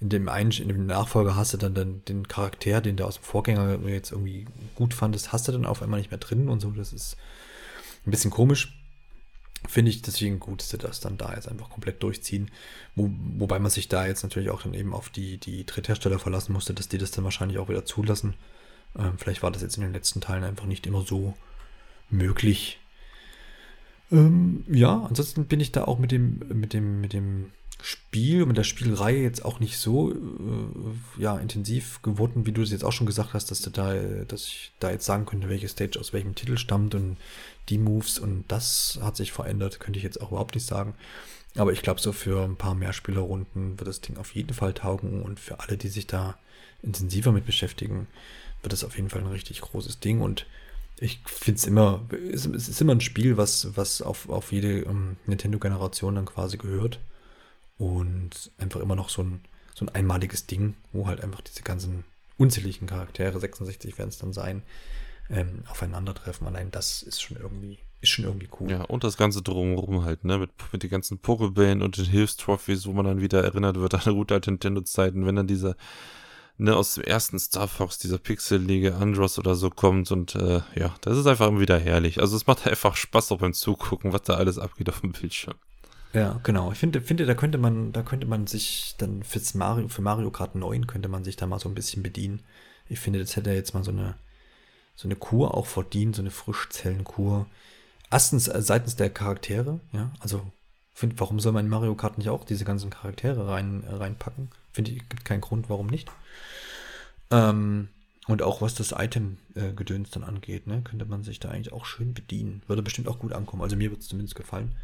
in dem einen, in dem Nachfolger hast du dann, dann den Charakter, den du aus dem Vorgänger jetzt irgendwie gut fandest, hast du dann auf einmal nicht mehr drin und so. Das ist ein bisschen komisch. Finde ich deswegen gut, dass sie das dann da jetzt einfach komplett durchziehen. Wo, wobei man sich da jetzt natürlich auch dann eben auf die, die Dritthersteller verlassen musste, dass die das dann wahrscheinlich auch wieder zulassen. Ähm, vielleicht war das jetzt in den letzten Teilen einfach nicht immer so möglich. Ähm, ja, ansonsten bin ich da auch mit dem, mit dem, mit dem Spiel, mit der Spielreihe jetzt auch nicht so äh, ja, intensiv geworden, wie du es jetzt auch schon gesagt hast, dass du da, dass ich da jetzt sagen könnte, welche Stage aus welchem Titel stammt und die Moves und das hat sich verändert, könnte ich jetzt auch überhaupt nicht sagen. Aber ich glaube, so für ein paar mehr Spielerrunden wird das Ding auf jeden Fall taugen und für alle, die sich da intensiver mit beschäftigen, wird das auf jeden Fall ein richtig großes Ding und ich finde es immer, es ist immer ein Spiel, was, was auf, auf jede ähm, Nintendo-Generation dann quasi gehört und einfach immer noch so ein, so ein einmaliges Ding, wo halt einfach diese ganzen unzähligen Charaktere, 66 werden es dann sein, ähm, aufeinandertreffen. Allein das ist schon irgendwie, ist schon irgendwie cool. Ja, und das Ganze drumherum halt, ne, mit, mit den ganzen Pokébällen und den Hilfstrophies, wo man dann wieder erinnert wird an (laughs) gute alte Nintendo-Zeiten, wenn dann dieser, ne, aus dem ersten Star Fox, dieser pixelige Andros oder so kommt und, äh, ja, das ist einfach immer wieder herrlich. Also es macht (laughs) einfach Spaß auch beim Zugucken, was da alles abgeht auf dem Bildschirm. Ja, genau. Ich finde, finde, da könnte man, da könnte man sich dann fürs Mario, für Mario Kart 9 könnte man sich da mal so ein bisschen bedienen. Ich finde, das hätte jetzt mal so eine, so eine Kur auch verdient, so eine Frischzellenkur. Erstens äh, seitens der Charaktere, ja, also find, warum soll man in Mario Kart nicht auch diese ganzen Charaktere rein, äh, reinpacken? Finde ich, gibt keinen Grund, warum nicht. Ähm, und auch was das Item-Gedöns dann angeht, ne, könnte man sich da eigentlich auch schön bedienen. Würde bestimmt auch gut ankommen. Also mir wird es zumindest gefallen.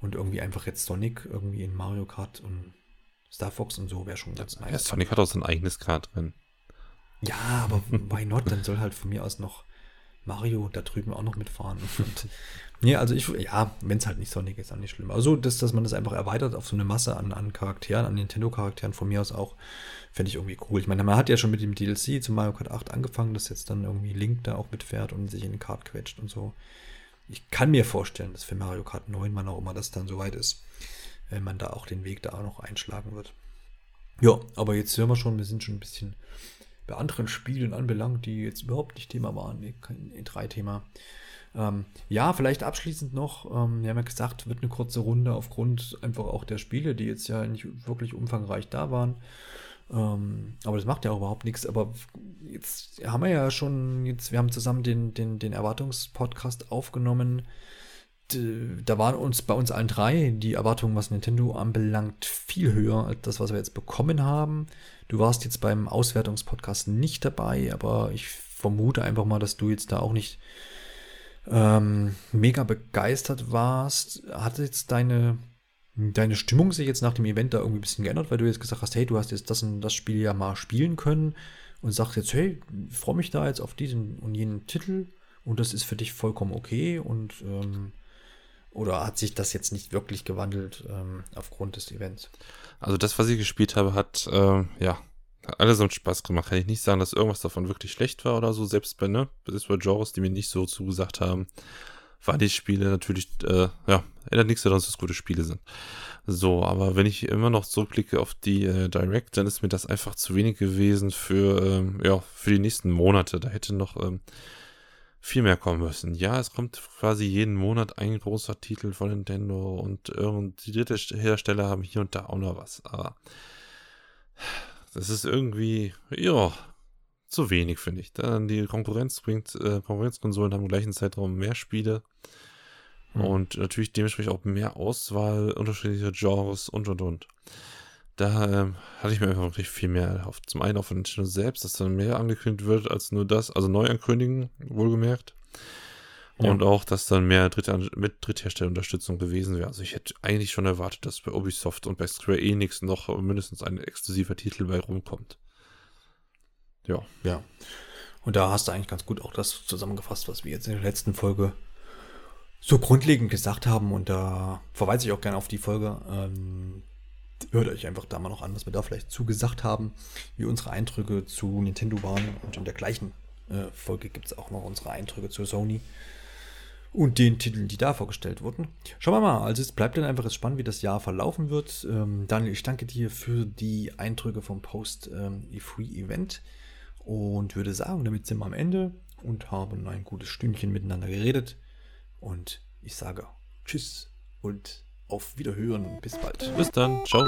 Und irgendwie einfach jetzt Sonic irgendwie in Mario Kart und Star Fox und so wäre schon ganz Ja, nice. Sonic hat auch sein eigenes Kart drin. Ja, aber (laughs) why not? Dann soll halt von mir aus noch Mario da drüben auch noch mitfahren. Und, nee, also ich, ja, wenn es halt nicht Sonic ist, dann nicht schlimm. Also, dass, dass man das einfach erweitert auf so eine Masse an, an Charakteren, an Nintendo-Charakteren von mir aus auch, fände ich irgendwie cool. Ich meine, man hat ja schon mit dem DLC zu Mario Kart 8 angefangen, dass jetzt dann irgendwie Link da auch mitfährt und sich in den Kart quetscht und so. Ich kann mir vorstellen, dass für Mario Kart 9, wann auch immer das dann soweit ist, wenn man da auch den Weg da auch noch einschlagen wird. Ja, aber jetzt hören wir schon, wir sind schon ein bisschen bei anderen Spielen anbelangt, die jetzt überhaupt nicht Thema waren, nee, kein E3-Thema. Ähm, ja, vielleicht abschließend noch, ähm, wir haben ja gesagt, wird eine kurze Runde aufgrund einfach auch der Spiele, die jetzt ja nicht wirklich umfangreich da waren. Ähm, aber das macht ja auch überhaupt nichts. Aber jetzt haben wir ja schon, jetzt, wir haben zusammen den, den, den Erwartungspodcast aufgenommen. Da waren uns bei uns allen drei die Erwartungen, was Nintendo anbelangt, viel höher als das, was wir jetzt bekommen haben. Du warst jetzt beim Auswertungspodcast nicht dabei, aber ich vermute einfach mal, dass du jetzt da auch nicht ähm, mega begeistert warst. Hat jetzt deine deine Stimmung sich jetzt nach dem Event da irgendwie ein bisschen geändert, weil du jetzt gesagt hast, hey, du hast jetzt das und das Spiel ja mal spielen können und sagst jetzt, hey, freue mich da jetzt auf diesen und jenen Titel und das ist für dich vollkommen okay und ähm, oder hat sich das jetzt nicht wirklich gewandelt ähm, aufgrund des Events? Also das, was ich gespielt habe, hat äh, ja allesamt Spaß gemacht. Kann ich nicht sagen, dass irgendwas davon wirklich schlecht war oder so. Selbst bei ne, selbst bei Genres, die mir nicht so zugesagt haben, waren die Spiele natürlich äh, ja ändert nichts daran, dass es gute Spiele sind. So, aber wenn ich immer noch zurückblicke auf die äh, Direct, dann ist mir das einfach zu wenig gewesen für ähm, ja für die nächsten Monate. Da hätte noch ähm, viel mehr kommen müssen. Ja, es kommt quasi jeden Monat ein großer Titel von Nintendo und die dritte Hersteller haben hier und da auch noch was. Aber das ist irgendwie, ja, zu wenig, finde ich. Dann die Konkurrenz bringt, äh, Konkurrenzkonsolen haben im gleichen Zeitraum mehr Spiele. Mhm. Und natürlich dementsprechend auch mehr Auswahl, unterschiedliche Genres und und und da ähm, hatte ich mir einfach wirklich viel mehr erhofft. Zum einen auch von Nintendo selbst, dass dann mehr angekündigt wird als nur das, also neu ankündigen, wohlgemerkt. Ja. Und auch, dass dann mehr Dritte, mit Drittherstellerunterstützung gewesen wäre. Also ich hätte eigentlich schon erwartet, dass bei Ubisoft und bei Square Enix noch mindestens ein exklusiver Titel bei rumkommt. Ja. Ja. Und da hast du eigentlich ganz gut auch das zusammengefasst, was wir jetzt in der letzten Folge so grundlegend gesagt haben. Und da verweise ich auch gerne auf die Folge. Ähm, hört euch einfach da mal noch an, was wir da vielleicht zugesagt haben, wie unsere Eindrücke zu Nintendo waren. Und in der gleichen äh, Folge gibt es auch noch unsere Eindrücke zu Sony und den Titeln, die da vorgestellt wurden. Schauen wir mal, also es bleibt dann einfach spannend, wie das Jahr verlaufen wird. Ähm, Daniel, ich danke dir für die Eindrücke vom Post-E-Free-Event ähm, und würde sagen, damit sind wir am Ende und haben ein gutes Stündchen miteinander geredet. Und ich sage Tschüss und auf Wiederhören. Bis bald. Bis dann. Ciao.